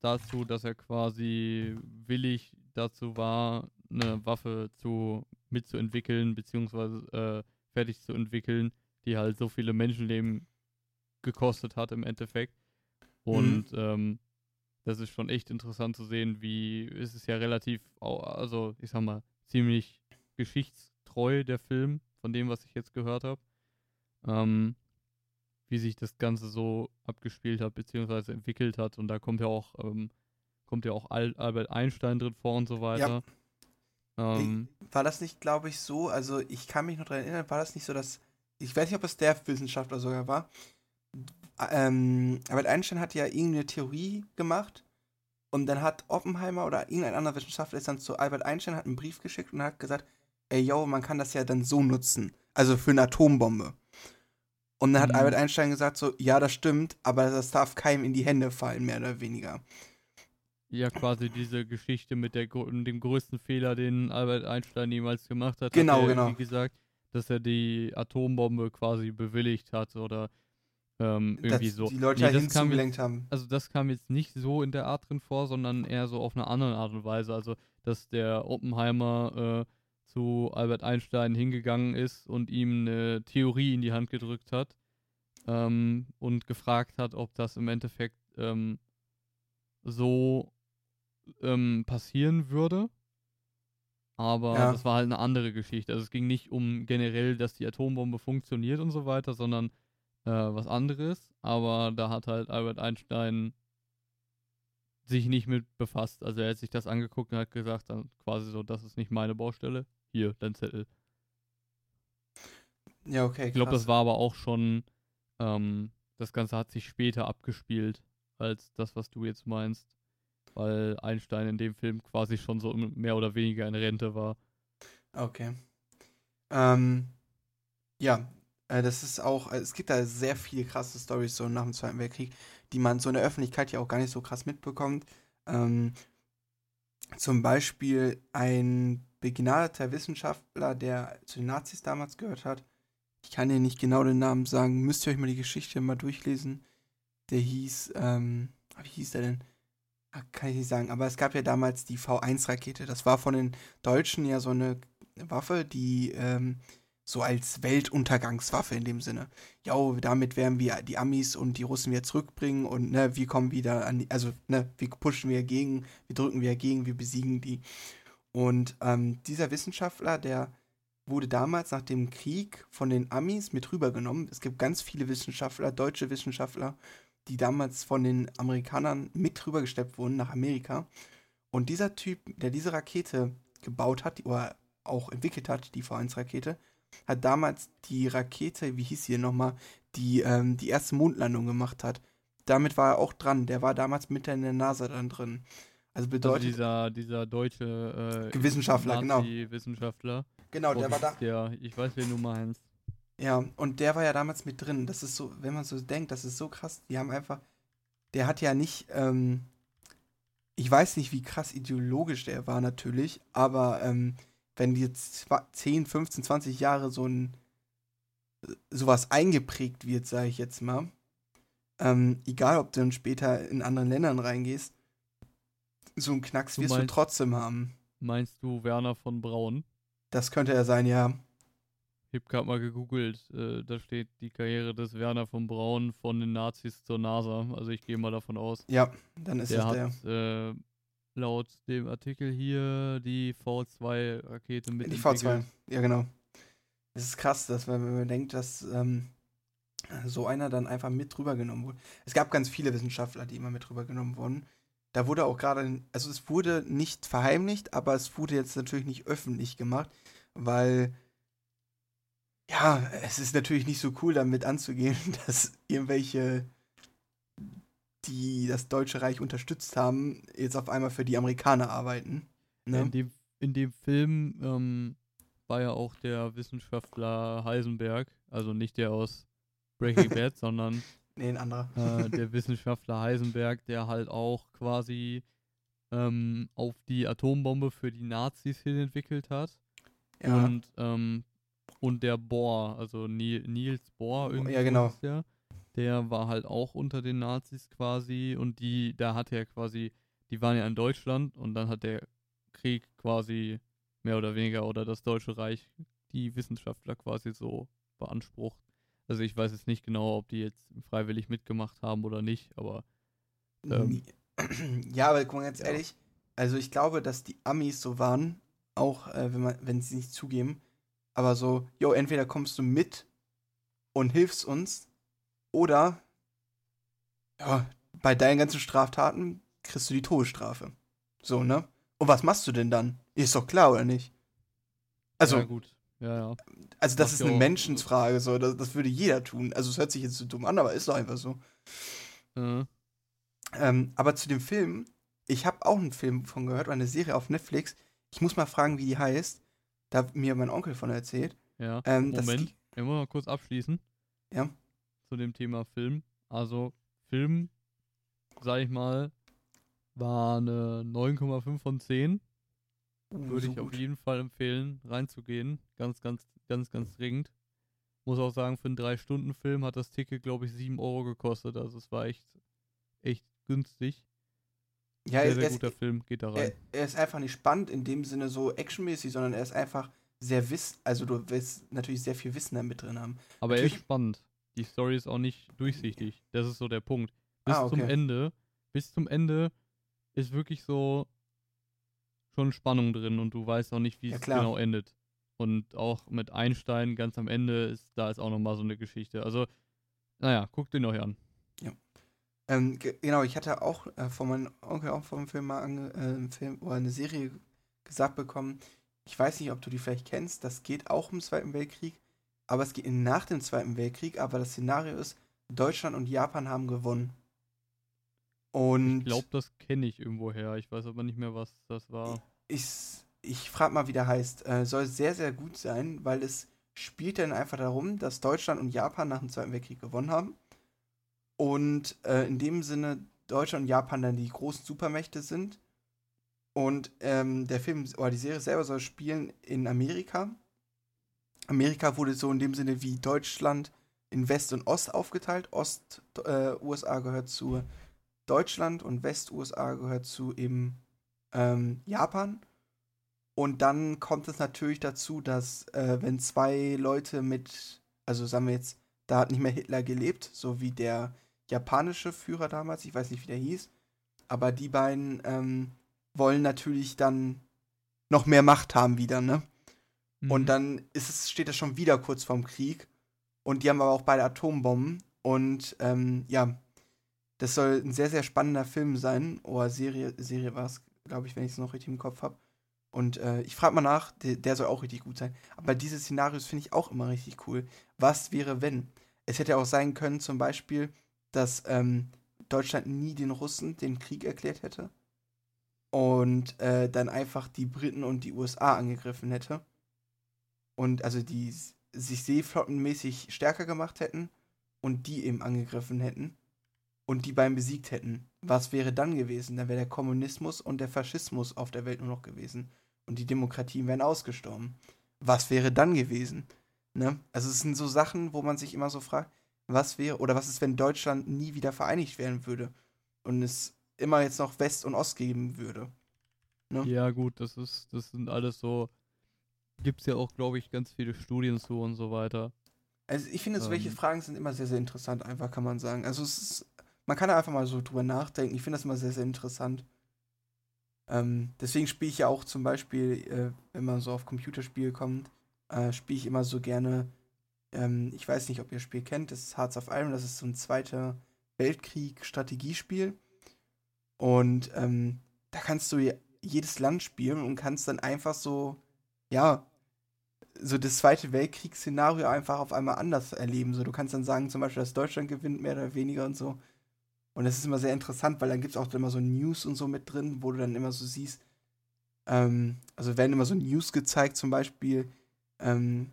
dazu, dass er quasi willig dazu war, eine Waffe zu mitzuentwickeln, beziehungsweise äh, fertig zu entwickeln, die halt so viele Menschenleben gekostet hat im Endeffekt. Und ähm, das ist schon echt interessant zu sehen, wie es ist ja relativ, also ich sag mal, ziemlich geschichtstreu der Film, von dem, was ich jetzt gehört habe. Ähm, wie sich das Ganze so abgespielt hat, beziehungsweise entwickelt hat. Und da kommt ja auch, ähm, kommt ja auch Al Albert Einstein drin vor und so weiter. Ähm, War das nicht, glaube ich, so? Also, ich kann mich noch daran erinnern, war das nicht so, dass. Ich weiß nicht, ob es der Wissenschaftler sogar war. Ähm, Albert Einstein hat ja irgendeine Theorie gemacht und dann hat Oppenheimer oder irgendein anderer Wissenschaftler ist dann zu Albert Einstein, hat einen Brief geschickt und hat gesagt: Ey, yo, man kann das ja dann so nutzen. Also für eine Atombombe. Und dann hat Mhm. Albert Einstein gesagt: So, ja, das stimmt, aber das darf keinem in die Hände fallen, mehr oder weniger. ja, quasi diese Geschichte mit der, dem größten Fehler, den Albert Einstein jemals gemacht hat. Genau, hat er genau. irgendwie gesagt, dass er die Atombombe quasi bewilligt hat oder ähm, irgendwie dass so. die Leute Nee, dahin das kam jetzt- zugelenkt haben. also das kam jetzt nicht so in der Art drin vor, sondern eher so auf eine andere Art und Weise. Also, dass der Oppenheimer äh, zu Albert Einstein hingegangen ist und ihm eine Theorie in die Hand gedrückt hat ähm, und gefragt hat, ob das im Endeffekt ähm, so ähm, passieren würde. Aber Ja. das war halt eine andere Geschichte. Also es ging nicht um generell, dass die Atombombe funktioniert und so weiter, sondern äh, was anderes. Aber da hat halt Albert Einstein sich nicht mit befasst. Also er hat sich das angeguckt und hat gesagt, dann quasi so, das ist nicht meine Baustelle. Hier, dein Zettel. Ja, okay. Ich glaube, krass. das war aber auch schon, ähm, das Ganze hat sich später abgespielt als das, was du jetzt meinst. Weil Einstein in dem Film quasi schon so mehr oder weniger in Rente war. Okay. Ähm, ja, das ist auch, äh, es gibt da sehr viele krasse Stories so nach dem Zweiten Weltkrieg, die man so in der Öffentlichkeit ja auch gar nicht so krass mitbekommt. Ähm, zum Beispiel ein begnadeter Wissenschaftler, der zu den Nazis damals gehört hat. Ich kann dir nicht genau den Namen sagen, müsst ihr euch mal die Geschichte mal durchlesen. Der hieß, ähm, wie hieß der denn? Ah, Kann ich nicht sagen, aber es gab ja damals die V1-Rakete. Das war von den Deutschen ja so eine Waffe, die ähm, so als Weltuntergangswaffe in dem Sinne. Ja, damit werden wir die Amis und die Russen wieder zurückbringen und ne, wir kommen wieder an die, also ne, wir pushen wir gegen, wir drücken wir gegen, wir besiegen die. Und ähm, dieser Wissenschaftler, der wurde damals nach dem Krieg von den Amis mit rübergenommen. Es gibt ganz viele Wissenschaftler, deutsche Wissenschaftler, die damals von den Amerikanern mit rübergesteppt wurden nach Amerika. Und dieser Typ, der diese Rakete gebaut hat, oder auch entwickelt hat, die V1-Rakete, hat damals die Rakete, wie hieß sie nochmal, die ähm, die erste Mondlandung gemacht hat. Damit war er auch dran. Der war damals mit in der NASA dann drin. Also Also bedeutet, dieser, dieser deutsche äh, Wissenschaftler, genau. Wissenschaftler. genau, der war da. Der, ich weiß, wen du meinst. Ja, und der war ja damals mit drin. Das ist so, wenn man so denkt, das ist so krass. Die haben einfach, der hat ja nicht, ähm, ich weiß nicht, wie krass ideologisch der war natürlich, aber ähm, wenn zwa- 10, 15, 20 Jahre so ein sowas eingeprägt wird, sage ich jetzt mal, ähm, egal ob du dann später in anderen Ländern reingehst, so einen Knacks Du wirst du meinst- trotzdem haben. Meinst du Werner von Braun? Das könnte er sein, ja. Ich hab gerade mal gegoogelt. Äh, da steht die Karriere des Werner von Braun von den Nazis zur NASA. Also ich gehe mal davon aus. Ja, dann ist der es der. hat äh, laut dem Artikel hier die V2-Rakete mit Die V2, ja genau. Es ist krass, dass man, wenn man denkt, dass ähm, so einer dann einfach mit rübergenommen wurde. Es gab ganz viele Wissenschaftler, die immer mit rübergenommen wurden. Da wurde auch gerade, also es wurde nicht verheimlicht, aber es wurde jetzt natürlich nicht öffentlich gemacht, weil ja, es ist natürlich nicht so cool, damit anzugehen, dass irgendwelche, die das Deutsche Reich unterstützt haben, jetzt auf einmal für die Amerikaner arbeiten. Ne? In, dem, in dem Film ähm, war ja auch der Wissenschaftler Heisenberg, also nicht der aus Breaking Bad, sondern Nee, ein anderer. äh, der Wissenschaftler Heisenberg, der halt auch quasi ähm, auf die Atombombe für die Nazis hin entwickelt hat. ja. Und, ähm, und der Bohr, also Ni Niels Bohr, irgendwie Ja, genau. der, der war halt auch unter den Nazis quasi und die, da hat er quasi, die waren ja in Deutschland und dann hat der Krieg quasi mehr oder weniger oder das Deutsche Reich die Wissenschaftler quasi so beansprucht. Also ich weiß jetzt nicht genau, ob die jetzt freiwillig mitgemacht haben oder nicht, aber ähm, ja, aber guck mal ganz ja. ehrlich, also ich glaube, dass die Amis so waren, auch äh, wenn man, wenn sie nicht zugeben, aber so, jo, entweder kommst du mit und hilfst uns, oder ja, bei deinen ganzen Straftaten kriegst du die Todesstrafe. So, ne? Und was machst du denn dann? Ist doch klar, oder nicht? Also, ja gut. Ja, ja. also das macht ist eine Menschensfrage, so, das, das würde jeder tun. Also es hört sich jetzt so dumm an, aber ist doch einfach so. Äh, Ähm, aber zu dem Film, ich habe auch einen Film von gehört, oder eine Serie auf Netflix. Ich muss mal fragen, wie die heißt. Da hat mir mein Onkel von erzählt. ja. Ähm, Moment, ich muss mal kurz abschließen. Ja. Zu dem Thema Film. Also, Film, sag ich mal, war eine 9,5 von 10. Würde so ich auf gut. jeden Fall empfehlen, reinzugehen. Ganz, ganz, ganz, ganz dringend. Muss auch sagen, für einen 3-Stunden-Film hat das Ticket, glaube ich, 7 Euro gekostet. Also, es war echt, echt günstig. Ja, sehr, er, sehr er, guter ist, Film, geht da er, rein. er ist einfach nicht spannend in dem Sinne so actionmäßig, sondern er ist einfach sehr wiss, also du willst natürlich sehr viel Wissen da mit drin haben. Aber er ist natürlich- spannend. Die Story ist auch nicht durchsichtig. Das ist so der Punkt. Bis Ah, zum okay. Ende, bis zum Ende ist wirklich so schon Spannung drin und du weißt auch nicht, wie Ja, es klar. genau endet. Und auch mit Einstein ganz am Ende ist da ist auch nochmal so eine Geschichte. Also, naja, guckt den euch an. Ähm, ge- genau, ich hatte auch äh, von meinem Onkel auch vom Film mal ange, äh, einen Film oder eine Serie gesagt bekommen. Ich weiß nicht, ob du die vielleicht kennst. Das geht auch im Zweiten Weltkrieg, aber es geht nach dem Zweiten Weltkrieg. Aber das Szenario ist, Deutschland und Japan haben gewonnen. Und Ich glaube, das kenne ich irgendwoher. Ich weiß aber nicht mehr, was das war. ich, ich frage mal, wie der heißt. Äh, soll sehr, sehr gut sein, weil es spielt dann einfach darum, dass Deutschland und Japan nach dem Zweiten Weltkrieg gewonnen haben. Und äh, in dem Sinne Deutschland und Japan dann die großen Supermächte sind. Und ähm, der Film oder die Serie selber soll spielen in Amerika. Amerika wurde so in dem Sinne wie Deutschland in West und Ost aufgeteilt. Ost äh, USA gehört zu Deutschland und West USA gehört zu eben ähm, Japan. Und dann kommt es natürlich dazu, dass äh, wenn zwei Leute mit, also sagen wir jetzt, da hat nicht mehr Hitler gelebt, so wie der japanische Führer damals, ich weiß nicht, wie der hieß, aber die beiden ähm, wollen natürlich dann noch mehr Macht haben wieder, ne? Und Mhm. dann ist es, steht es schon wieder kurz vorm Krieg. Und die haben aber auch beide Atombomben. Und ähm, ja, das soll ein sehr, sehr spannender Film sein. Oder Serie, Serie war es, glaube ich, wenn ich es noch richtig im Kopf habe. Und äh, ich frage mal nach, der, der soll auch richtig gut sein. Aber diese Szenarios finde ich auch immer richtig cool. Was wäre, wenn? Es hätte auch sein können, zum Beispiel, dass ähm, Deutschland nie den Russen den Krieg erklärt hätte. Und äh, dann einfach die Briten und die USA angegriffen hätte und also die sich seeflottenmäßig stärker gemacht hätten und die eben angegriffen hätten und die beiden besiegt hätten. Was wäre dann gewesen? Dann wäre der Kommunismus und der Faschismus auf der Welt nur noch gewesen und die Demokratien wären ausgestorben. Was wäre dann gewesen? Ne? Also es sind so Sachen, wo man sich immer so fragt, was wäre oder was ist, wenn Deutschland nie wieder vereinigt werden würde und es immer jetzt noch West und Ost geben würde? Ne? Ja, gut, das ist, das sind alles so. Gibt's ja auch, glaube ich, ganz viele Studien zu und so weiter. Also ich finde, solche Ähm. Fragen sind immer sehr, sehr interessant, einfach kann man sagen. Also es ist, man kann da einfach mal so drüber nachdenken. Ich finde das immer sehr, sehr interessant. Ähm, deswegen spiele ich ja auch zum Beispiel, äh, wenn man so auf Computerspiele kommt, äh, spiele ich immer so gerne, ähm, ich weiß nicht, ob ihr das Spiel kennt, das ist Hearts of Iron, das ist so ein zweiter Weltkrieg-Strategiespiel. Und ähm, da kannst du je- jedes Land spielen und kannst dann einfach so, ja, so das Zweite Weltkriegsszenario einfach auf einmal anders erleben. So, du kannst dann sagen, zum Beispiel, dass Deutschland gewinnt, mehr oder weniger und so. Und das ist immer sehr interessant, weil dann gibt es auch immer so News und so mit drin, wo du dann immer so siehst, ähm, also werden immer so News gezeigt, zum Beispiel, ähm,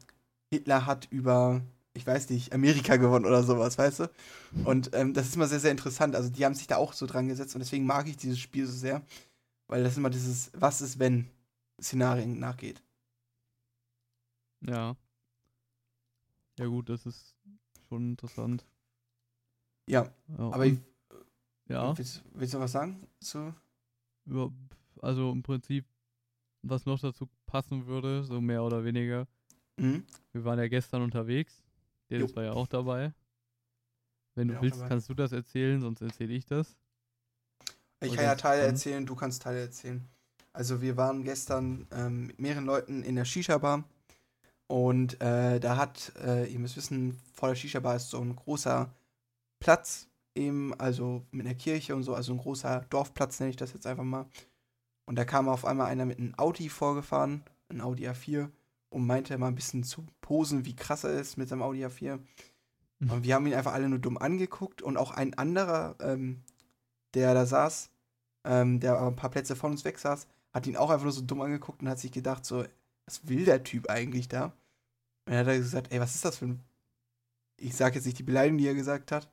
Hitler hat über ich weiß nicht, Amerika gewonnen oder sowas, weißt du? Und ähm, das ist immer sehr, sehr interessant. Also die haben sich da auch so dran gesetzt und deswegen mag ich dieses Spiel so sehr, weil das immer dieses Was ist, wenn Szenarien nachgeht. Ja. Ja gut, das ist schon interessant. Ja, Ja, aber ich, ja, willst, willst du was sagen? So? ja, also im Prinzip, was noch dazu passen würde, so mehr oder weniger. Mhm. Wir waren ja gestern unterwegs. Dennis Jo. war ja auch dabei. Wenn Bin du willst, dabei. kannst du das erzählen, sonst erzähle ich das. Ich kann ja Teile erzählen, du kannst Teile erzählen. Also wir waren gestern ähm, mit mehreren Leuten in der Shisha-Bar und äh, da hat, äh, ihr müsst wissen, vor der Shisha-Bar ist so ein großer Platz, eben, also mit einer Kirche und so, also ein großer Dorfplatz nenne ich das jetzt einfach mal. Und da kam auf einmal einer mit einem Audi vorgefahren, ein Audi A4, und meinte mal ein bisschen zu posen, wie krass er ist mit seinem Audi A4. Und wir haben ihn einfach alle nur dumm angeguckt und auch ein anderer, ähm, der da saß, ähm, der aber ein paar Plätze von uns weg saß, hat ihn auch einfach nur so dumm angeguckt und hat sich gedacht, so, was will der Typ eigentlich da? Und dann hat er gesagt, ey, was ist das für ein. Ich sag jetzt nicht die Beleidigung, die er gesagt hat.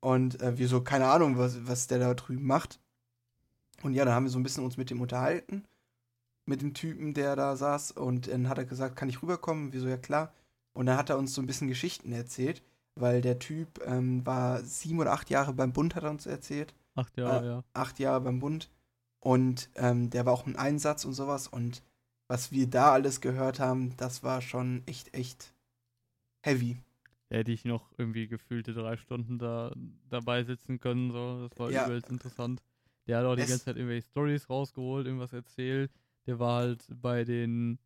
Und äh, wir so, keine Ahnung, was, was der da drüben macht. Und ja, dann haben wir so ein bisschen uns mit dem unterhalten. Mit dem Typen, der da saß. Und dann hat er gesagt, kann ich rüberkommen? Wir so, ja klar. Und dann hat er uns so ein bisschen Geschichten erzählt, weil der Typ ähm, war sieben oder acht Jahre beim Bund, hat er uns erzählt Acht Jahre, Äh, ja. acht Jahre beim Bund. Und ähm, der war auch im Einsatz und sowas. Und was wir da alles gehört haben, das war schon echt, echt heavy. Da hätte ich noch irgendwie gefühlte drei Stunden da dabei sitzen können. So. Das war Ja. übelst interessant. Der hat auch die Es- ganze Zeit irgendwelche Stories rausgeholt, irgendwas erzählt. Der war halt bei den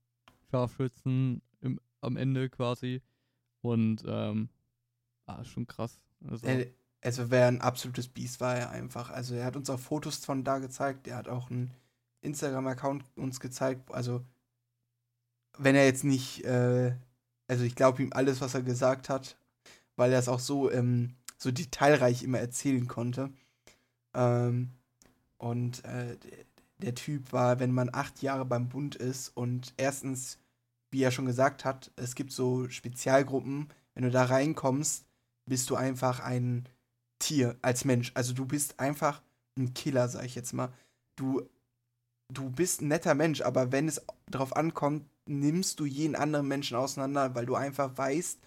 Scharfschützen im, am Ende quasi. Und ähm, ah, schon krass. Also, Er, also wer ein absolutes Biest war er einfach. Also er hat uns auch Fotos von da gezeigt. Er hat auch einen Instagram-Account uns gezeigt. Also wenn er jetzt nicht, äh, also ich glaube ihm alles, was er gesagt hat, weil er es auch so, ähm, so detailreich immer erzählen konnte. Ähm, und äh, der, Typ war, wenn man acht Jahre beim Bund ist und erstens, wie er schon gesagt hat, es gibt so Spezialgruppen, wenn du da reinkommst, bist du einfach ein Tier als Mensch. Also du bist einfach ein Killer, sag ich jetzt mal. Du, du bist ein netter Mensch, aber wenn es darauf ankommt, nimmst du jeden anderen Menschen auseinander, weil du einfach weißt,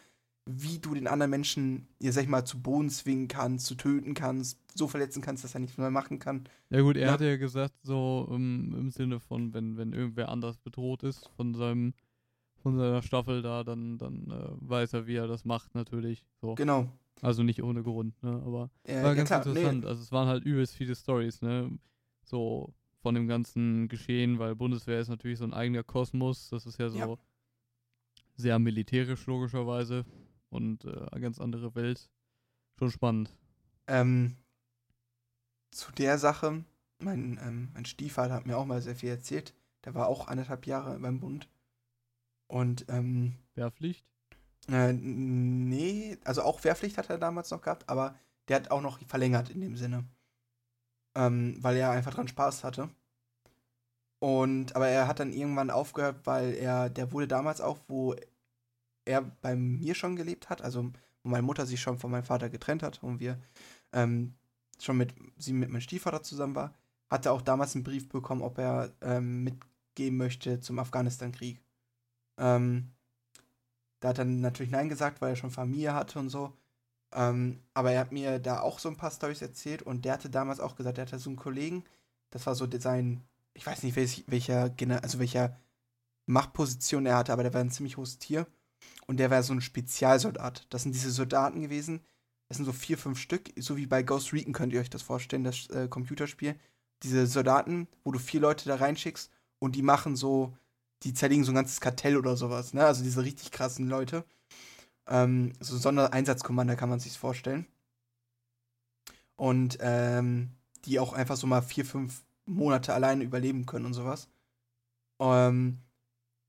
wie du den anderen Menschen, ja, sag ich mal, zu Boden zwingen kannst, zu töten kannst, so verletzen kannst, dass er nichts mehr machen kann. Ja gut, er Ja. hatte ja gesagt, so ähm, im Sinne von, wenn, wenn irgendwer anders bedroht ist von seinem, von seiner Staffel da, dann, dann äh, weiß er, wie er das macht natürlich. So. Genau. Also nicht ohne Grund, ne? Aber Äh, war ja, ganz klar, nee. interessant. Also es waren halt übelst viele Stories, ne? So von dem ganzen Geschehen, weil Bundeswehr ist natürlich so ein eigener Kosmos. Das ist ja so Ja. sehr militärisch logischerweise und äh, eine ganz andere Welt. Schon spannend. Ähm, zu der Sache, mein, ähm, mein Stiefvater hat mir auch mal sehr viel erzählt. Der war auch anderthalb Jahre beim Bund. Und ähm, Wehrpflicht? Äh, nee, also auch Wehrpflicht hat er damals noch gehabt, aber der hat auch noch verlängert in dem Sinne. Ähm, weil er einfach dran Spaß hatte. Und, aber er hat dann irgendwann aufgehört, weil er, der wurde damals auch, wo er bei mir schon gelebt hat, also wo meine Mutter sich schon von meinem Vater getrennt hat und wir ähm, schon mit, sie mit meinem Stiefvater zusammen war, hat er auch damals einen Brief bekommen, ob er ähm, mitgehen möchte zum Afghanistan-Krieg. Ähm, da hat er natürlich Nein gesagt, weil er schon Familie hatte und so. Ähm, aber er hat mir da auch so ein paar Storys erzählt und der hatte damals auch gesagt, er hatte so einen Kollegen, das war so sein, ich weiß nicht, welch, welcher, also welcher Machtposition er hatte, aber der war ein ziemlich hohes Tier. Und der war so ein Spezialsoldat. Das sind diese Soldaten gewesen. Das sind so vier, fünf Stück. So wie bei Ghost Recon könnt ihr euch das vorstellen, das äh, Computerspiel. Diese Soldaten, wo du vier Leute da reinschickst und die machen so, die zerlegen so ein ganzes Kartell oder sowas, ne? Also diese richtig krassen Leute. Ähm, so Sondereinsatzkommander kann man sich vorstellen. Und ähm, die auch einfach so mal vier, fünf Monate alleine überleben können und sowas. Ähm,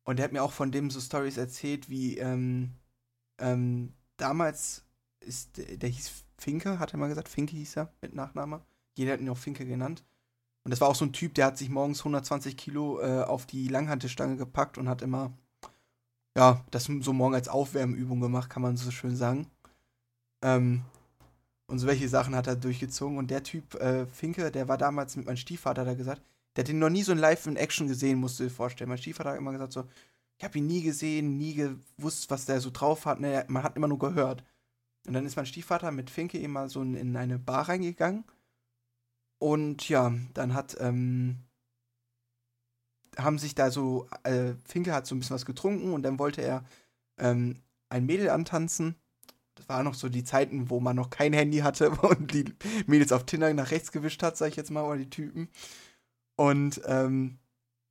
und er hat mir auch von dem so Stories erzählt, wie ähm, ähm, damals ist, der der hieß Finke, hat er mal gesagt, Finke hieß er mit Nachname. Jeder hat ihn auch Finke genannt. Und das war auch so ein Typ, der hat sich morgens 120 Kilo äh, auf die Langhantelstange gepackt und hat immer ja, das so morgen als Aufwärmübung gemacht, kann man so schön sagen. Ähm, und so welche Sachen hat er durchgezogen. Und der Typ, äh, Finke, der war damals mit meinem Stiefvater da gesagt, der hat ihn noch nie so in Live in Action gesehen, musst du dir vorstellen. Mein Stiefvater hat immer gesagt so, ich habe ihn nie gesehen, nie gewusst, was der so drauf hat. Ne? Man hat immer nur gehört. Und dann ist mein Stiefvater mit Finke immer so in eine Bar reingegangen. Und ja, dann hat, ähm, haben sich da so, äh, Finke hat so ein bisschen was getrunken und dann wollte er ähm, ein Mädel antanzen. Das waren noch so die Zeiten, wo man noch kein Handy hatte und die Mädels auf Tinder nach rechts gewischt hat, sag ich jetzt mal, oder die Typen. Und ähm,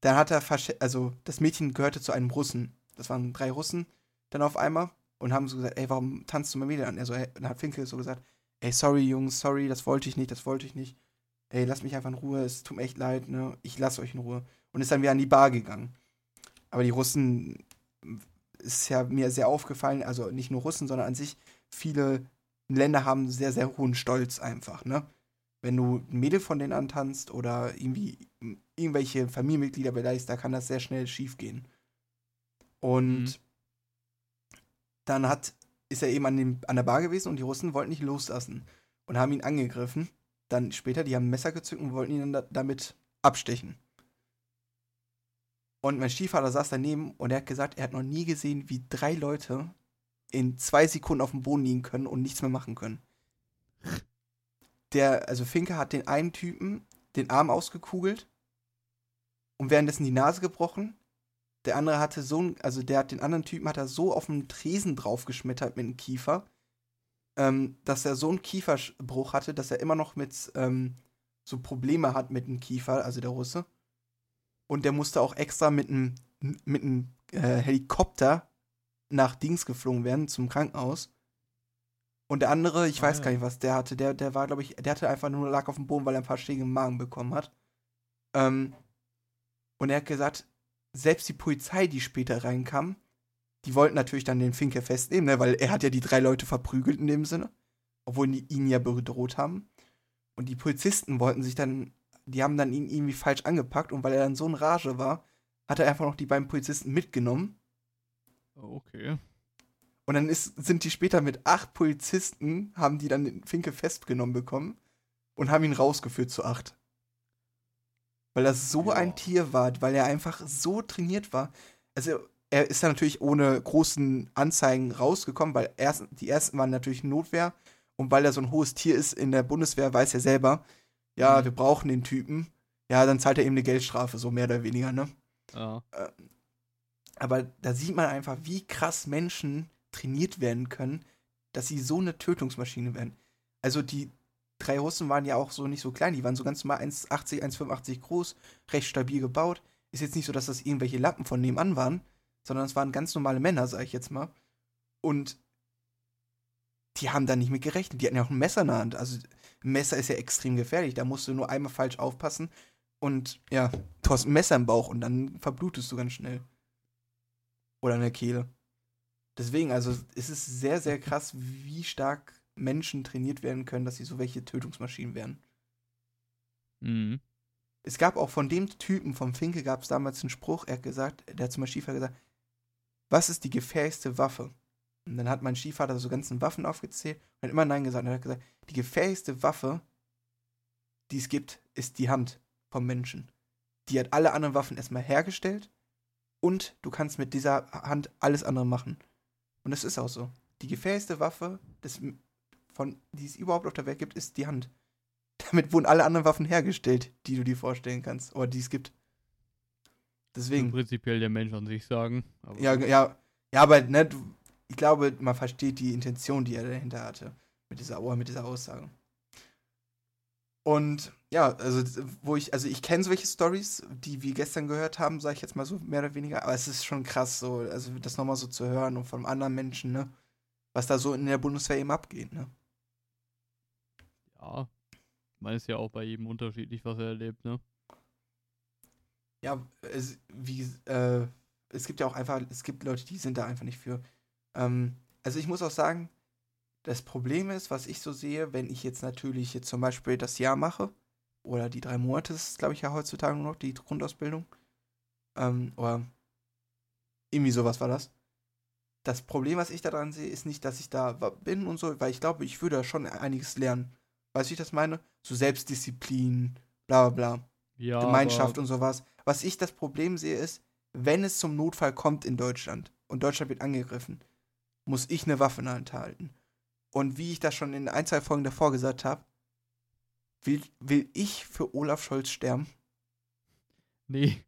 dann hat er, also das Mädchen gehörte zu einem Russen. Das waren drei Russen dann auf einmal und haben so gesagt, ey, warum tanzt du mein Mädel an? Er so, ey, dann hat Finkel so gesagt, ey, sorry Jungs, sorry, das wollte ich nicht, das wollte ich nicht. Ey, lass mich einfach in Ruhe, es tut mir echt leid, ne? Ich lass euch in Ruhe. Und ist dann wieder an die Bar gegangen. Aber die Russen ist ja mir sehr aufgefallen, also nicht nur Russen, sondern an sich viele Länder haben sehr, sehr hohen Stolz einfach, ne? Wenn du ein Mädel von denen antanzt oder irgendwie irgendwelche Familienmitglieder beleidigst, da kann das sehr schnell schief gehen. Und mhm dann hat, ist er eben an, dem, an der Bar gewesen und die Russen wollten nicht loslassen und haben ihn angegriffen. Dann später, die haben ein Messer gezückt und wollten ihn dann da, damit abstechen. Und mein Stiefvater saß daneben und er hat gesagt, er hat noch nie gesehen, wie drei Leute in zwei Sekunden auf dem Boden liegen können und nichts mehr machen können. Der, also Finke hat den einen Typen den Arm ausgekugelt und währenddessen die Nase gebrochen der andere hatte so ein, also der hat den anderen Typen hat er so auf den Tresen draufgeschmettert mit dem Kiefer, ähm, dass er so einen Kieferbruch hatte, dass er immer noch mit ähm, so Probleme hat mit dem Kiefer, also der Russe. Und der musste auch extra mit einem mit einem äh, Helikopter nach Dings geflogen werden zum Krankenhaus. Und der andere, ich ah, weiß ja. gar nicht, was der hatte. Der, der war, glaube ich, der hatte einfach nur lag auf dem Boden, weil er ein paar Schläge im Magen bekommen hat. Ähm, und er hat gesagt, selbst die Polizei, die später reinkam, die wollten natürlich dann den Finke festnehmen, ne, weil er hat ja die drei Leute verprügelt in dem Sinne, obwohl die ihn ja bedroht haben. Und die Polizisten wollten sich dann, die haben dann ihn irgendwie falsch angepackt und weil er dann so in Rage war, hat er einfach noch die beiden Polizisten mitgenommen. Okay. Und dann ist, sind die später mit acht Polizisten, haben die dann den Finke festgenommen bekommen und haben ihn rausgeführt zu acht. Weil das so ja. ein Tier war, weil er einfach so trainiert war. Also, er ist dann natürlich ohne großen Anzeigen rausgekommen, weil erst, die ersten waren natürlich Notwehr. Und weil er so ein hohes Tier ist in der Bundeswehr, weiß er selber, ja, mhm. wir brauchen den Typen. Ja, dann zahlt er eben eine Geldstrafe, so mehr oder weniger, ne? Ja. Ähm, aber da sieht man einfach, wie krass Menschen trainiert werden können, dass sie so eine Tötungsmaschine werden. Also die, drei Russen waren ja auch so nicht so klein, die waren so ganz normal 1,80, 1,85 groß, recht stabil gebaut. Ist jetzt nicht so, dass das irgendwelche Lappen von nebenan waren, sondern es waren ganz normale Männer, sag ich jetzt mal. Und die haben da nicht mit gerechnet. Die hatten ja auch ein Messer in der Hand. Also Messer ist ja extrem gefährlich. Da musst du nur einmal falsch aufpassen und ja, du hast ein Messer im Bauch und dann verblutest du ganz schnell. Oder in der Kehle. Deswegen, also es ist sehr, sehr krass, wie stark Menschen trainiert werden können, dass sie so welche Tötungsmaschinen werden. Mhm. Es gab auch von dem Typen, vom Finke, gab es damals einen Spruch, er hat gesagt, der hat zu meinem Stiefvater gesagt, was ist die gefährlichste Waffe? Und dann hat mein Stiefvater so ganzen Waffen aufgezählt und hat immer Nein gesagt. Und er hat gesagt, die gefährlichste Waffe, die es gibt, ist die Hand vom Menschen. Die hat alle anderen Waffen erstmal hergestellt und du kannst mit dieser Hand alles andere machen. Und das ist auch so. Die gefährlichste Waffe des von, die es überhaupt auf der Welt gibt, ist die Hand. Damit wurden alle anderen Waffen hergestellt, die du dir vorstellen kannst, oder die es gibt. Deswegen. Prinzipiell der Mensch an sich sagen. ja, ja, ja, aber ne, du, ich glaube, man versteht die Intention, die er dahinter hatte, mit dieser, mit dieser Aussage. Und ja, also wo ich, also ich kenne solche Stories, die wir gestern gehört haben, sage ich jetzt mal so mehr oder weniger, aber es ist schon krass, so, also das nochmal so zu hören und von anderen Menschen, ne, was da so in der Bundeswehr eben abgeht, ne ja, man ist ja auch bei jedem unterschiedlich, was er erlebt, ne? Ja, es, wie, äh, es gibt ja auch einfach, es gibt Leute, die sind da einfach nicht für. Ähm, also ich muss auch sagen, das Problem ist, was ich so sehe, wenn ich jetzt natürlich jetzt zum Beispiel das Jahr mache, oder die drei Monate, das ist glaube ich ja heutzutage nur noch die Grundausbildung, ähm, oder irgendwie sowas war das. das Problem, was ich daran sehe, ist nicht, dass ich da bin und so, weil ich glaube, ich würde schon einiges lernen. Weißt du, wie ich das meine? So Selbstdisziplin, bla bla bla. Ja, Gemeinschaft und sowas. Was ich das Problem sehe, ist, wenn es zum Notfall kommt in Deutschland und Deutschland wird angegriffen, muss ich eine Waffe in der Hand halten. Und wie ich das schon in ein, zwei Folgen davor gesagt habe, will, will ich für Olaf Scholz sterben? Nee.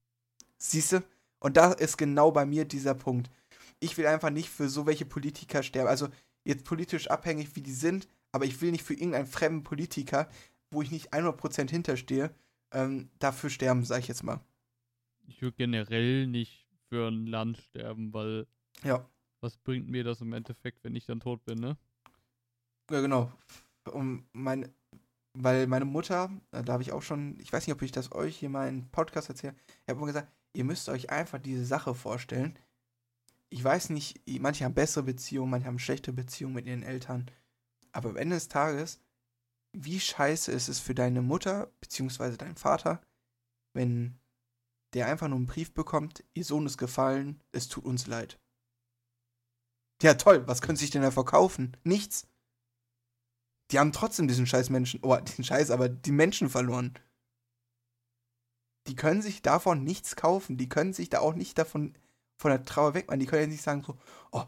Siehst du? Und da ist genau bei mir dieser Punkt. Ich will einfach nicht für so welche Politiker sterben. Also jetzt politisch abhängig, wie die sind, aber ich will nicht für irgendeinen fremden Politiker, wo ich nicht 100% hinterstehe, ähm, dafür sterben, sag ich jetzt mal. Ich würde generell nicht für ein Land sterben, weil Ja, was bringt mir das im Endeffekt, wenn ich dann tot bin, ne? ja genau. Um mein, weil meine Mutter, äh, da habe ich auch schon, ich weiß nicht, ob ich das euch hier mal in Podcast erzähle, ich habe immer gesagt, ihr müsst euch einfach diese Sache vorstellen. Ich weiß nicht, manche haben bessere Beziehungen, manche haben schlechte Beziehungen mit ihren Eltern, aber am Ende des Tages, wie scheiße ist es für deine Mutter beziehungsweise deinen Vater, wenn der einfach nur einen Brief bekommt, ihr Sohn ist gefallen, es tut uns leid. Ja, toll, was können sie sich denn da verkaufen? Nichts. Die haben trotzdem diesen scheiß Menschen, oh, diesen Scheiß, aber die Menschen verloren. Die können sich davon nichts kaufen. Die können sich da auch nicht davon von der Trauer wegmachen. Die können ja nicht sagen so, oh,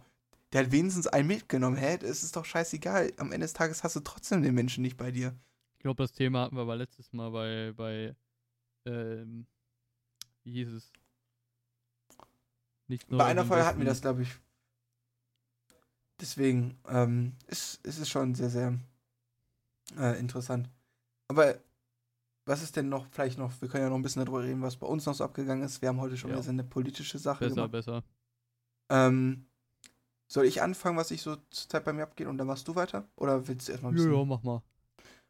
der hat wenigstens einen mitgenommen. Hä, das ist doch scheißegal. Am Ende des Tages hast du trotzdem den Menschen nicht bei dir. Ich glaube, das Thema hatten wir aber letztes Mal bei, bei, ähm, wie hieß es? Nicht Bei einer Folge hatten wir das, glaube ich. Deswegen ähm, ist, ist es schon sehr, sehr äh, interessant. Aber was ist denn noch, vielleicht noch, wir können ja noch ein bisschen darüber reden, was bei uns noch so abgegangen ist. Wir haben heute schon Ja. wieder so eine politische Sache Besser, gemacht. besser. Ähm, soll ich anfangen, was sich so zurzeit bei mir abgeht und dann machst du weiter? Oder willst du erstmal ein Ja, bisschen? ja, mach mal.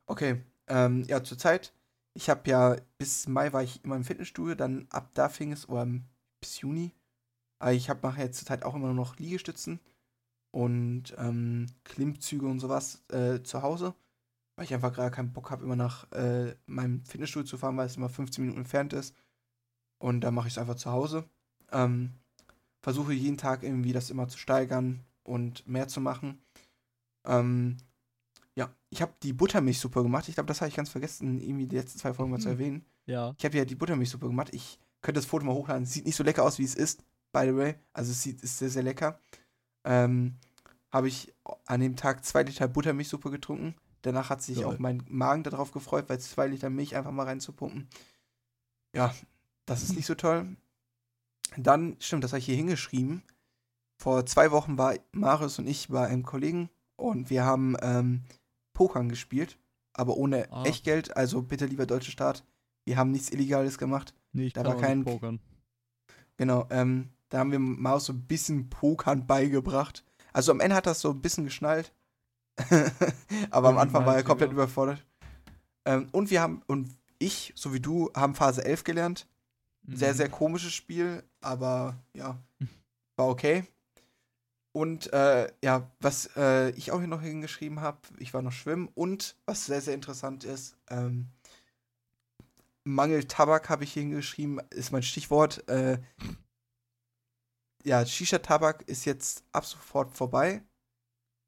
Okay, ähm, ja, zurzeit, ich habe ja, bis Mai war ich immer im Fitnessstudio, dann ab da fing es, oder bis Juni, aber ich habe mache jetzt zurzeit auch immer nur noch Liegestützen und ähm, Klimmzüge und sowas äh, zu Hause, weil ich einfach gerade keinen Bock habe, immer nach äh, meinem Fitnessstudio zu fahren, weil es immer 15 Minuten entfernt ist und dann mache ich es einfach zu Hause. Ähm, versuche jeden Tag irgendwie das immer zu steigern und mehr zu machen. Ähm, ja, ich habe die Buttermilchsuppe gemacht. Ich glaube, das habe ich ganz vergessen, irgendwie die letzten zwei Folgen mal zu Mhm. erwähnen. Ja. Ich habe ja die Buttermilchsuppe gemacht. Ich könnte das Foto mal hochladen. Sieht nicht so lecker aus, wie es ist, by the way. Also es sieht, ist sehr, sehr lecker. Ähm, habe ich an dem Tag zwei Liter Buttermilchsuppe getrunken. Danach hat sich Geil. auch mein Magen darauf gefreut, weil zwei Liter Milch einfach mal reinzupumpen. Ja, das ist nicht so toll. Dann, stimmt, das habe ich hier hingeschrieben. Vor zwei Wochen war Marius und ich bei einem Kollegen und wir haben ähm, Pokern gespielt, aber ohne Ah. Echtgeld. Also bitte, lieber deutsche Staat, wir haben nichts Illegales gemacht. Nee, ich Da kann war kein- pokern. Genau, ähm, da haben wir Marius so ein bisschen Pokern beigebracht. Also am Ende hat das so ein bisschen geschnallt. aber am Anfang war er komplett überfordert. Ähm, und wir haben, und ich, so wie du, haben Phase 11 gelernt. Sehr, Mhm. sehr komisches Spiel, aber ja, war okay. Und äh, ja, was äh, ich auch hier noch hingeschrieben habe, ich war noch schwimmen und was sehr, sehr interessant ist, ähm, Mangel Tabak habe ich hier hingeschrieben, ist mein Stichwort. Äh, ja, Shisha-Tabak ist jetzt ab sofort vorbei.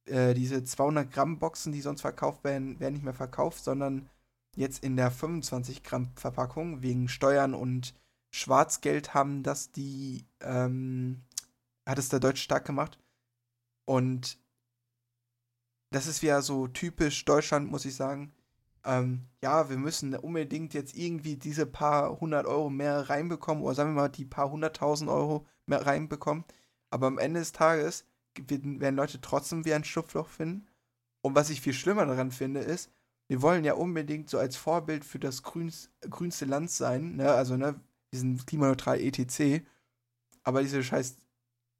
Äh, diese 200 Gramm Boxen, die sonst verkauft werden, werden nicht mehr verkauft, sondern jetzt in der 25 Gramm Verpackung wegen Steuern und Schwarzgeld haben das die, ähm, hat es der Deutsche stark gemacht. Und das ist wieder so typisch Deutschland, muss ich sagen. Ähm, ja, wir müssen unbedingt jetzt irgendwie diese paar hundert Euro mehr reinbekommen, oder sagen wir mal die paar hunderttausend Euro reinbekommen. Aber am Ende des Tages werden Leute trotzdem wieder ein Schlupfloch finden. Und was ich viel schlimmer daran finde, ist, wir wollen ja unbedingt so als Vorbild für das grünst, grünste Land sein, ne? Also, ne, wir sind klimaneutral etc. Aber diese scheiß,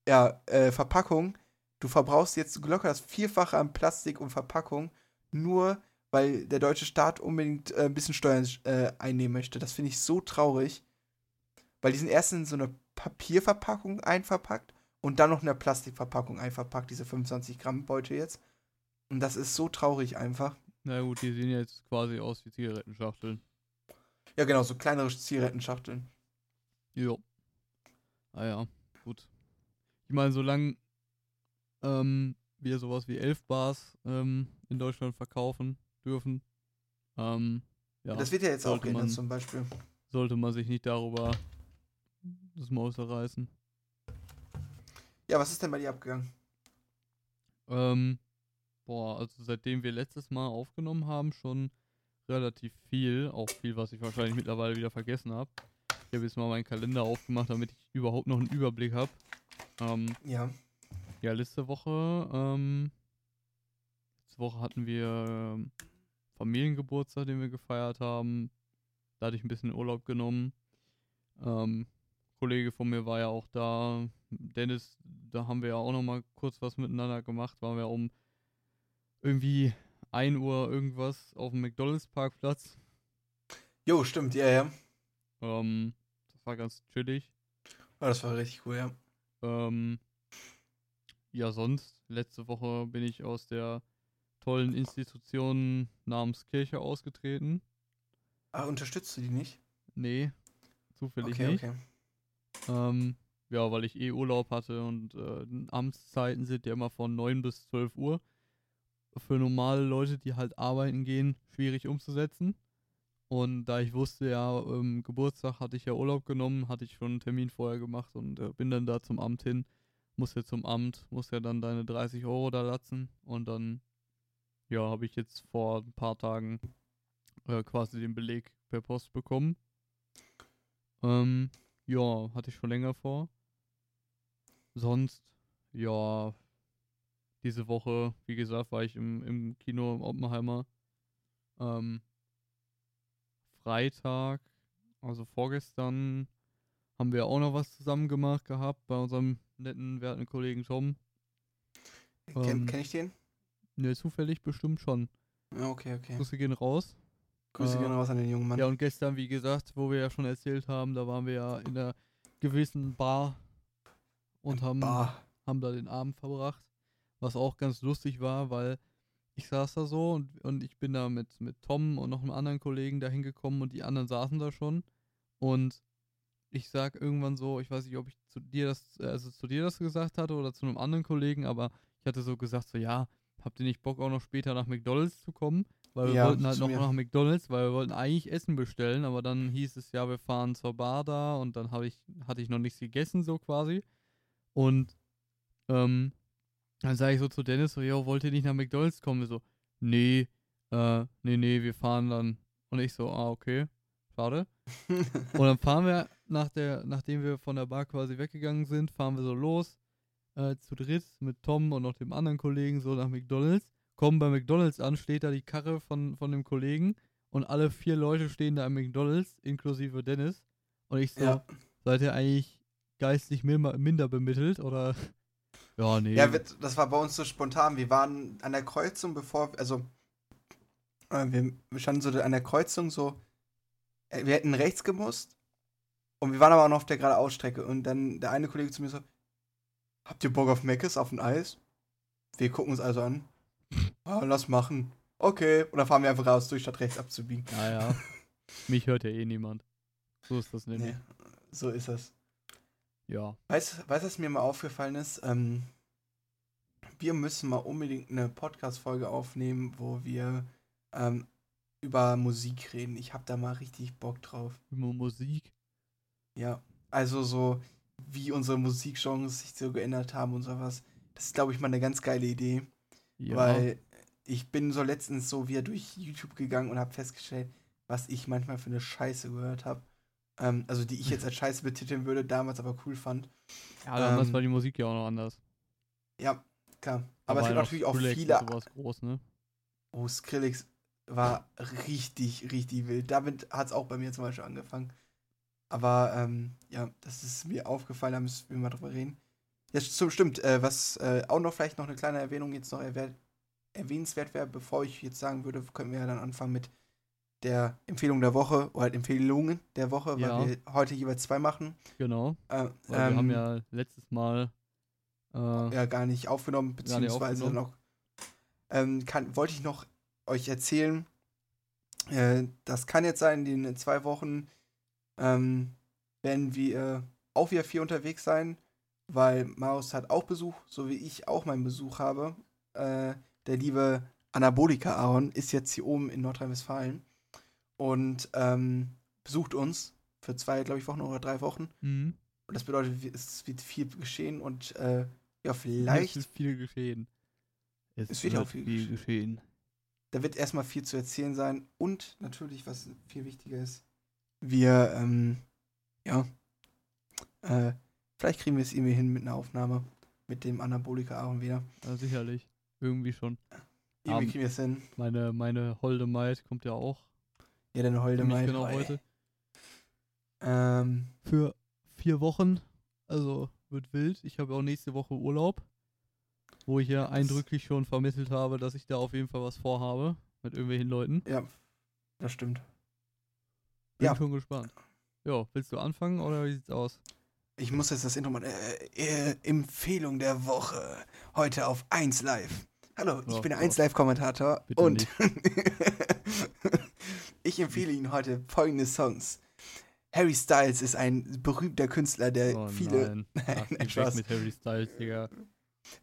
ja, äh, Verpackung, du verbrauchst jetzt locker das Vierfache an Plastik und Verpackung, nur weil der deutsche Staat unbedingt äh, ein bisschen Steuern äh, einnehmen möchte. Das finde ich so traurig. Weil die sind erst in so eine Papierverpackung einverpackt und dann noch in eine Plastikverpackung einverpackt, diese 25 Gramm Beute jetzt. Und das ist so traurig einfach. Na gut, die sehen jetzt quasi aus wie Zigarettenschachteln. Ja, genau, so kleinere ähm, wir sowas wie elf Bars ähm, in Deutschland verkaufen dürfen. Ähm, ja, das wird ja jetzt auch geändert man- zum Beispiel. sollte man sich nicht darüber das Maul zerreißen. Ja, was ist denn bei dir abgegangen? Ähm, boah, also seitdem wir letztes Mal aufgenommen haben, schon relativ viel. Auch viel, was ich wahrscheinlich mittlerweile wieder vergessen habe. Ich habe jetzt mal meinen Kalender aufgemacht, damit ich überhaupt noch einen Überblick habe. Ähm, Ja. ja, letzte Woche, ähm, letzte Woche hatten wir ähm, Familiengeburtstag, den wir gefeiert haben. Da hatte ich ein bisschen Urlaub genommen. Ähm, Kollege von mir war ja auch da. Dennis, da haben wir ja auch noch mal kurz was miteinander gemacht. Waren wir um irgendwie 1 Uhr irgendwas auf dem McDonalds-Parkplatz. Jo, stimmt, ja, ja. Ähm, das war ganz chillig. Oh, das war richtig cool, ja. Ähm, ja, sonst, letzte Woche bin ich aus der tollen Institution namens Kirche ausgetreten. Ah, unterstützt du die nicht? Nee, zufällig Okay, nicht. okay. Ähm, ja, weil ich eh Urlaub hatte und äh, Amtszeiten sind ja immer von 9 bis 12 Uhr. Für normale Leute, die halt arbeiten gehen, schwierig umzusetzen. Und da ich wusste, ja, ähm, Geburtstag hatte ich ja Urlaub genommen, hatte ich schon einen Termin vorher gemacht und äh, bin dann da zum Amt hin. Muss ja zum Amt, muss ja dann deine 30 Euro da latzen. Und dann, ja, habe ich jetzt vor ein paar Tagen äh, quasi den Beleg per Post bekommen. Ähm, ja, hatte ich schon länger vor. Sonst, ja, diese Woche, wie gesagt, war ich im, im Kino im Oppenheimer. Ähm, Freitag, also vorgestern, haben wir auch noch was zusammen gemacht gehabt bei unserem netten, werten Kollegen Tom. Kenn, Ähm, kenn ich den? Ne, zufällig bestimmt schon. Ja, okay, okay. Grüße gehen raus. Grüße äh, gehen raus an den jungen Mann. Ja, und gestern, wie gesagt, wo wir ja schon erzählt haben, da waren wir ja in einer gewissen Bar und haben, Bah. haben da den Abend verbracht. Was auch ganz lustig war, weil ich saß da so und, und ich bin da mit, mit Tom und noch einem anderen Kollegen da hingekommen und die anderen saßen da schon. Und ich sag irgendwann so, ich weiß nicht, ob ich zu dir das, also zu dir das gesagt hatte oder zu einem anderen Kollegen, aber ich hatte so gesagt, so ja, habt ihr nicht Bock auch noch später nach McDonalds zu kommen? Weil wir Ja, wollten halt noch mir. nach McDonalds, weil wir wollten eigentlich Essen bestellen, aber dann hieß es ja, wir fahren zur Bar da und dann hab ich, hatte ich noch nichts gegessen, so quasi. Und ähm, dann sage ich so zu Dennis, so, yo, wollt ihr nicht nach McDonalds kommen? Wir so, nee, äh, nee, nee, wir fahren dann. Und ich so, ah, okay, schade. Und dann fahren wir, nach der, nachdem wir von der Bar quasi weggegangen sind, fahren wir so los, äh, zu dritt mit Tom und noch dem anderen Kollegen so nach McDonalds. Kommen bei McDonalds an, steht da die Karre von, von dem Kollegen und alle vier Leute stehen da am McDonalds, inklusive Dennis. Und ich so, Ja. seid ihr eigentlich geistig minder, bemittelt oder? Ja, nee. Ja, das war bei uns so spontan. Wir waren an der Kreuzung, bevor, also, äh, wir, standen so an der Kreuzung so, äh, wir hätten rechts gemusst und wir waren aber noch auf der geradeausstrecke und dann der eine Kollege zu mir so, habt ihr Bock auf Meckes, auf ein Eis? Wir gucken uns also an. Ah, lass machen. Okay. Und dann fahren wir einfach raus, durch statt rechts abzubiegen. Naja, mich hört ja eh niemand. So ist das nämlich. Nee, so ist das. Ja. Weißt du, was mir mal aufgefallen ist? Ähm, wir müssen mal unbedingt eine Podcast-Folge aufnehmen, wo wir ähm, über Musik reden. Ich habe da mal richtig Bock drauf. Immer Musik. Ja, also so, wie unsere Musikgenres sich so geändert haben und sowas. Das ist, glaube ich, mal eine ganz geile Idee. Ja. Weil ich bin so letztens so wieder durch YouTube gegangen und habe festgestellt, was ich manchmal für eine Scheiße gehört habe. Ähm, also die ich jetzt als Scheiße betiteln würde, damals aber cool fand. ja, damals ähm, war die Musik ja auch noch anders. Ja, klar. Da Aber es gibt natürlich auch Skrillex viele. sowas groß, ne? Oh, Skrillex war richtig, richtig wild. Damit hat es auch bei mir zum Beispiel angefangen. Aber ähm, ja, das ist mir aufgefallen, da müssen wir mal drüber reden. Ja, st- stimmt. Äh, was äh, auch noch vielleicht noch eine kleine Erwähnung jetzt noch erwäh erwähnenswert wäre, bevor ich jetzt sagen würde, können wir ja dann anfangen mit der Empfehlung der Woche oder halt Empfehlungen der Woche, weil Ja. wir heute jeweils zwei machen. Genau. Äh, Weil wir haben ähm, ja letztes Mal äh, ja gar nicht aufgenommen, Gar nicht beziehungsweise aufgenommen. noch. Ähm, kann, wollte ich noch euch erzählen. Äh, das kann jetzt sein, in den zwei Wochen ähm, werden wir auch wieder viel unterwegs sein. weil Maus hat auch Besuch, so wie ich auch meinen Besuch habe. Der liebe Anabolika Aaron ist jetzt hier oben in Nordrhein-Westfalen und ähm, besucht uns für zwei, glaube ich, Wochen oder drei Wochen. Mhm. Und das bedeutet, es wird viel geschehen und äh, ja, vielleicht. Es ist viel geschehen. Es, es wird auch viel, viel geschehen. Da wird erstmal viel zu erzählen sein und natürlich, was viel wichtiger ist, wir, ähm, ja, äh, vielleicht kriegen wir es irgendwie hin mit einer Aufnahme mit dem Anabolika Aaron wieder. Ja, sicherlich. Irgendwie schon. Irgendwie kriegen wir es hin. Meine, meine Holde Maid kommt ja auch. Ja, deine Holde Maid. Genau heute. Ähm, Für vier Wochen. Also wird wild. Ich habe auch nächste Woche Urlaub. Wo ich ja eindrücklich schon vermittelt habe, dass ich da auf jeden Fall was vorhabe. Mit irgendwelchen Leuten. Ja, das stimmt. Bin ja. schon gespannt. Ja, willst du anfangen oder wie sieht's aus? Ich muss jetzt das Intro machen. Äh, äh, Empfehlung der Woche. Heute auf 1 Live. Hallo, ich oh, bin der 1 Live-Kommentator und ich empfehle Ihnen heute folgende Songs. Harry Styles ist ein berühmter Künstler, der oh, viele. Nein, Ach, nein Spaß. mit Harry Styles, Digga.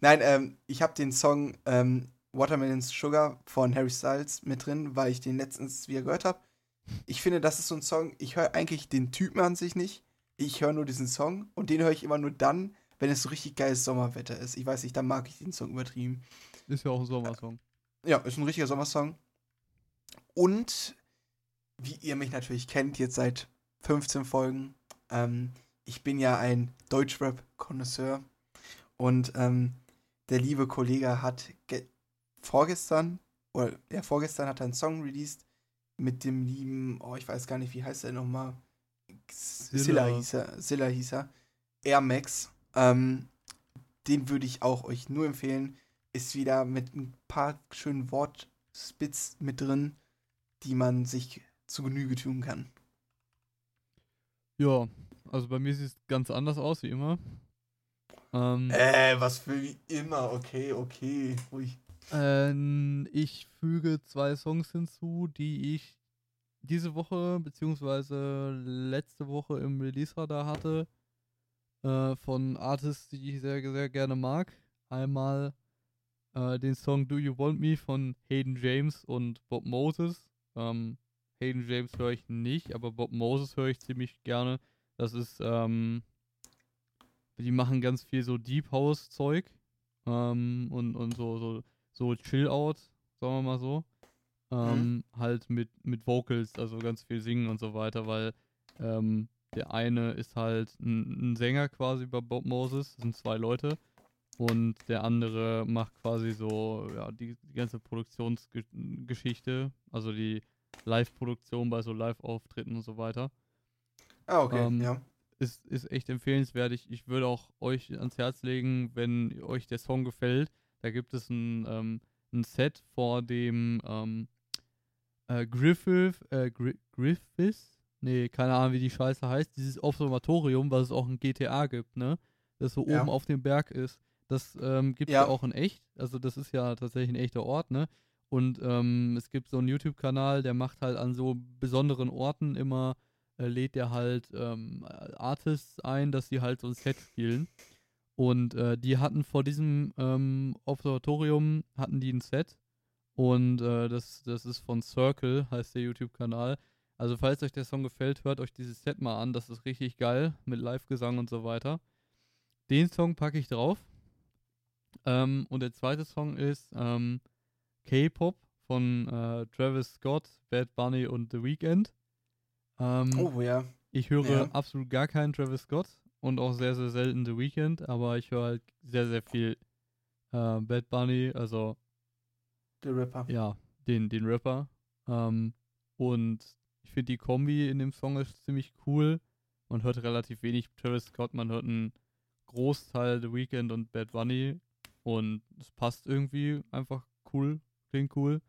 Nein, ähm, ich habe den Song ähm, Watermelon's Sugar von Harry Styles mit drin, weil ich den letztens wieder gehört habe. Ich finde, das ist so ein Song, ich höre eigentlich den Typen an sich nicht. Ich höre nur diesen Song und den höre ich immer nur dann, wenn es so richtig geiles Sommerwetter ist. Ich weiß nicht, dann mag ich den Song übertrieben. Ist ja auch ein Sommersong. Ja, ist ein richtiger Sommersong. Und wie ihr mich natürlich kennt, jetzt seit 15 Folgen, ähm, ich bin ja ein Deutschrap-Konnoisseur. Und ähm, der liebe Kollege hat vorgestern, oder ja, vorgestern hat er einen Song released mit dem lieben, oh, ich weiß gar nicht, wie heißt er nochmal? Silla hieß er, Silla hieß er. Air Max. Ähm, den würde ich auch euch nur empfehlen. Ist wieder mit ein paar schönen Wortspits mit drin, die man sich zu Genüge tun kann. Ja, also bei mir sieht es ganz anders aus wie immer. Ähm, äh, was für wie immer, okay, okay. Ruhig. Ähm, ich füge zwei Songs hinzu, die ich diese Woche beziehungsweise letzte Woche im Release-Radar hatte. Äh, von Artists, die ich sehr, sehr gerne mag. Einmal äh, den Song Do You Want Me von Hayden James und Bob Moses. Ähm, Hayden James höre ich nicht, aber Bob Moses höre ich ziemlich gerne. Das ist, ähm, die machen ganz viel so Deep House Zeug ähm, und, und so, so, so Chill Out, sagen wir mal so. Ähm, mhm. Halt mit, mit Vocals, also ganz viel singen und so weiter, weil ähm, der eine ist halt ein, ein, Sänger quasi bei Bob Moses, das sind zwei Leute. Und der andere macht quasi so, ja, die, die ganze Produktionsgeschichte, also die Live-Produktion bei so Live-Auftritten und so weiter. Ah, okay, ähm, ja. Ist, ist echt empfehlenswert. Ich, ich würde auch euch ans Herz legen, wenn euch der Song gefällt. Da gibt es ein, ähm, ein Set vor dem ähm, äh, Griffith, äh, Gri Griffiths? Nee, keine Ahnung, wie die Scheiße heißt. Dieses Observatorium, was es auch in GTA gibt, ne? Das so ja. oben auf dem Berg ist. Das ähm, gibt es ja. auch in echt. Also, das ist ja tatsächlich ein echter Ort, ne? Und ähm, es gibt so einen YouTube-Kanal, der macht halt an so besonderen Orten immer, äh, lädt der halt ähm, Artists ein, dass sie halt so ein Set spielen. Und äh, die hatten vor diesem ähm, Observatorium, hatten die ein Set. Und äh, das, das ist von Circle, heißt der YouTube-Kanal. Also falls euch der Song gefällt, hört euch dieses Set mal an. Das ist richtig geil mit Live-Gesang und so weiter. Den Song packe ich drauf. Ähm, und der zweite Song ist ähm, K-Pop von äh, Travis Scott, Bad Bunny und The Weeknd. Ähm, oh ja. Ich höre ja. absolut gar keinen Travis Scott und auch sehr, sehr selten The Weeknd, aber ich höre halt sehr, sehr viel äh, Bad Bunny, also der Rapper. Ja, den, den Rapper. Ähm, und ich finde die Kombi in dem Song ist ziemlich cool. Man hört relativ wenig Travis Scott, man hört einen Großteil The Weeknd und Bad Bunny und es passt irgendwie einfach cool klingt cool.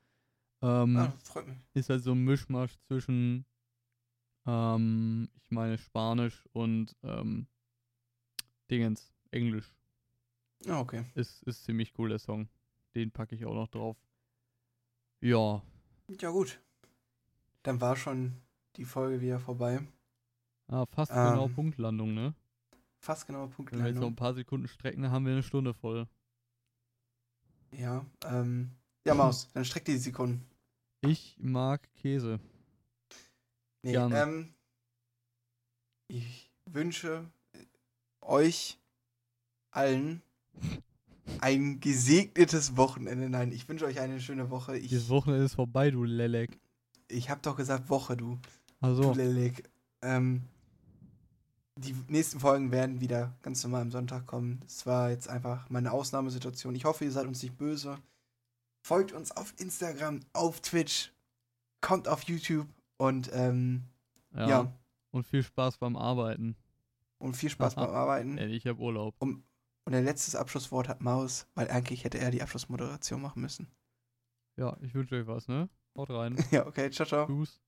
Ähm, ah, freut mich. Ist halt so ein Mischmasch zwischen, ähm, ich meine, Spanisch und ähm, Dingens, Englisch. Ah, okay. Ist, ist ziemlich cool, der Song. Den packe ich auch noch drauf. Ja. Ja, gut. Dann war schon die Folge wieder vorbei. Ah, fast genau ähm, genau Punktlandung, ne? fast genau Wenn wir jetzt noch ein paar Sekunden strecken, dann haben wir eine Stunde voll. Ja, ähm, ja, Maus, dann streck die Sekunden. Ich mag Käse. Nee, Gerne. ähm, ich wünsche euch allen ein gesegnetes Wochenende. Nein, ich wünsche euch eine schöne Woche. Dieses Ich, Wochenende ist vorbei, du Lelek. ich habe doch gesagt Woche, du. Du Also, Lelek. Ähm, die nächsten Folgen werden wieder ganz normal am Sonntag kommen. Es war jetzt einfach mal eine Ausnahmesituation. Ich hoffe, ihr seid uns nicht böse. Folgt uns auf Instagram, auf Twitch, kommt auf YouTube und ähm, ja. ja. Und viel Spaß beim Arbeiten. und viel Spaß beim Arbeiten. Ey, ich hab Urlaub. Und der letztes Abschlusswort hat Maus, weil eigentlich hätte er die Abschlussmoderation machen müssen. Ja, ich wünsche euch was, ne? Haut rein. ja, okay, ciao, ciao. Tschüss.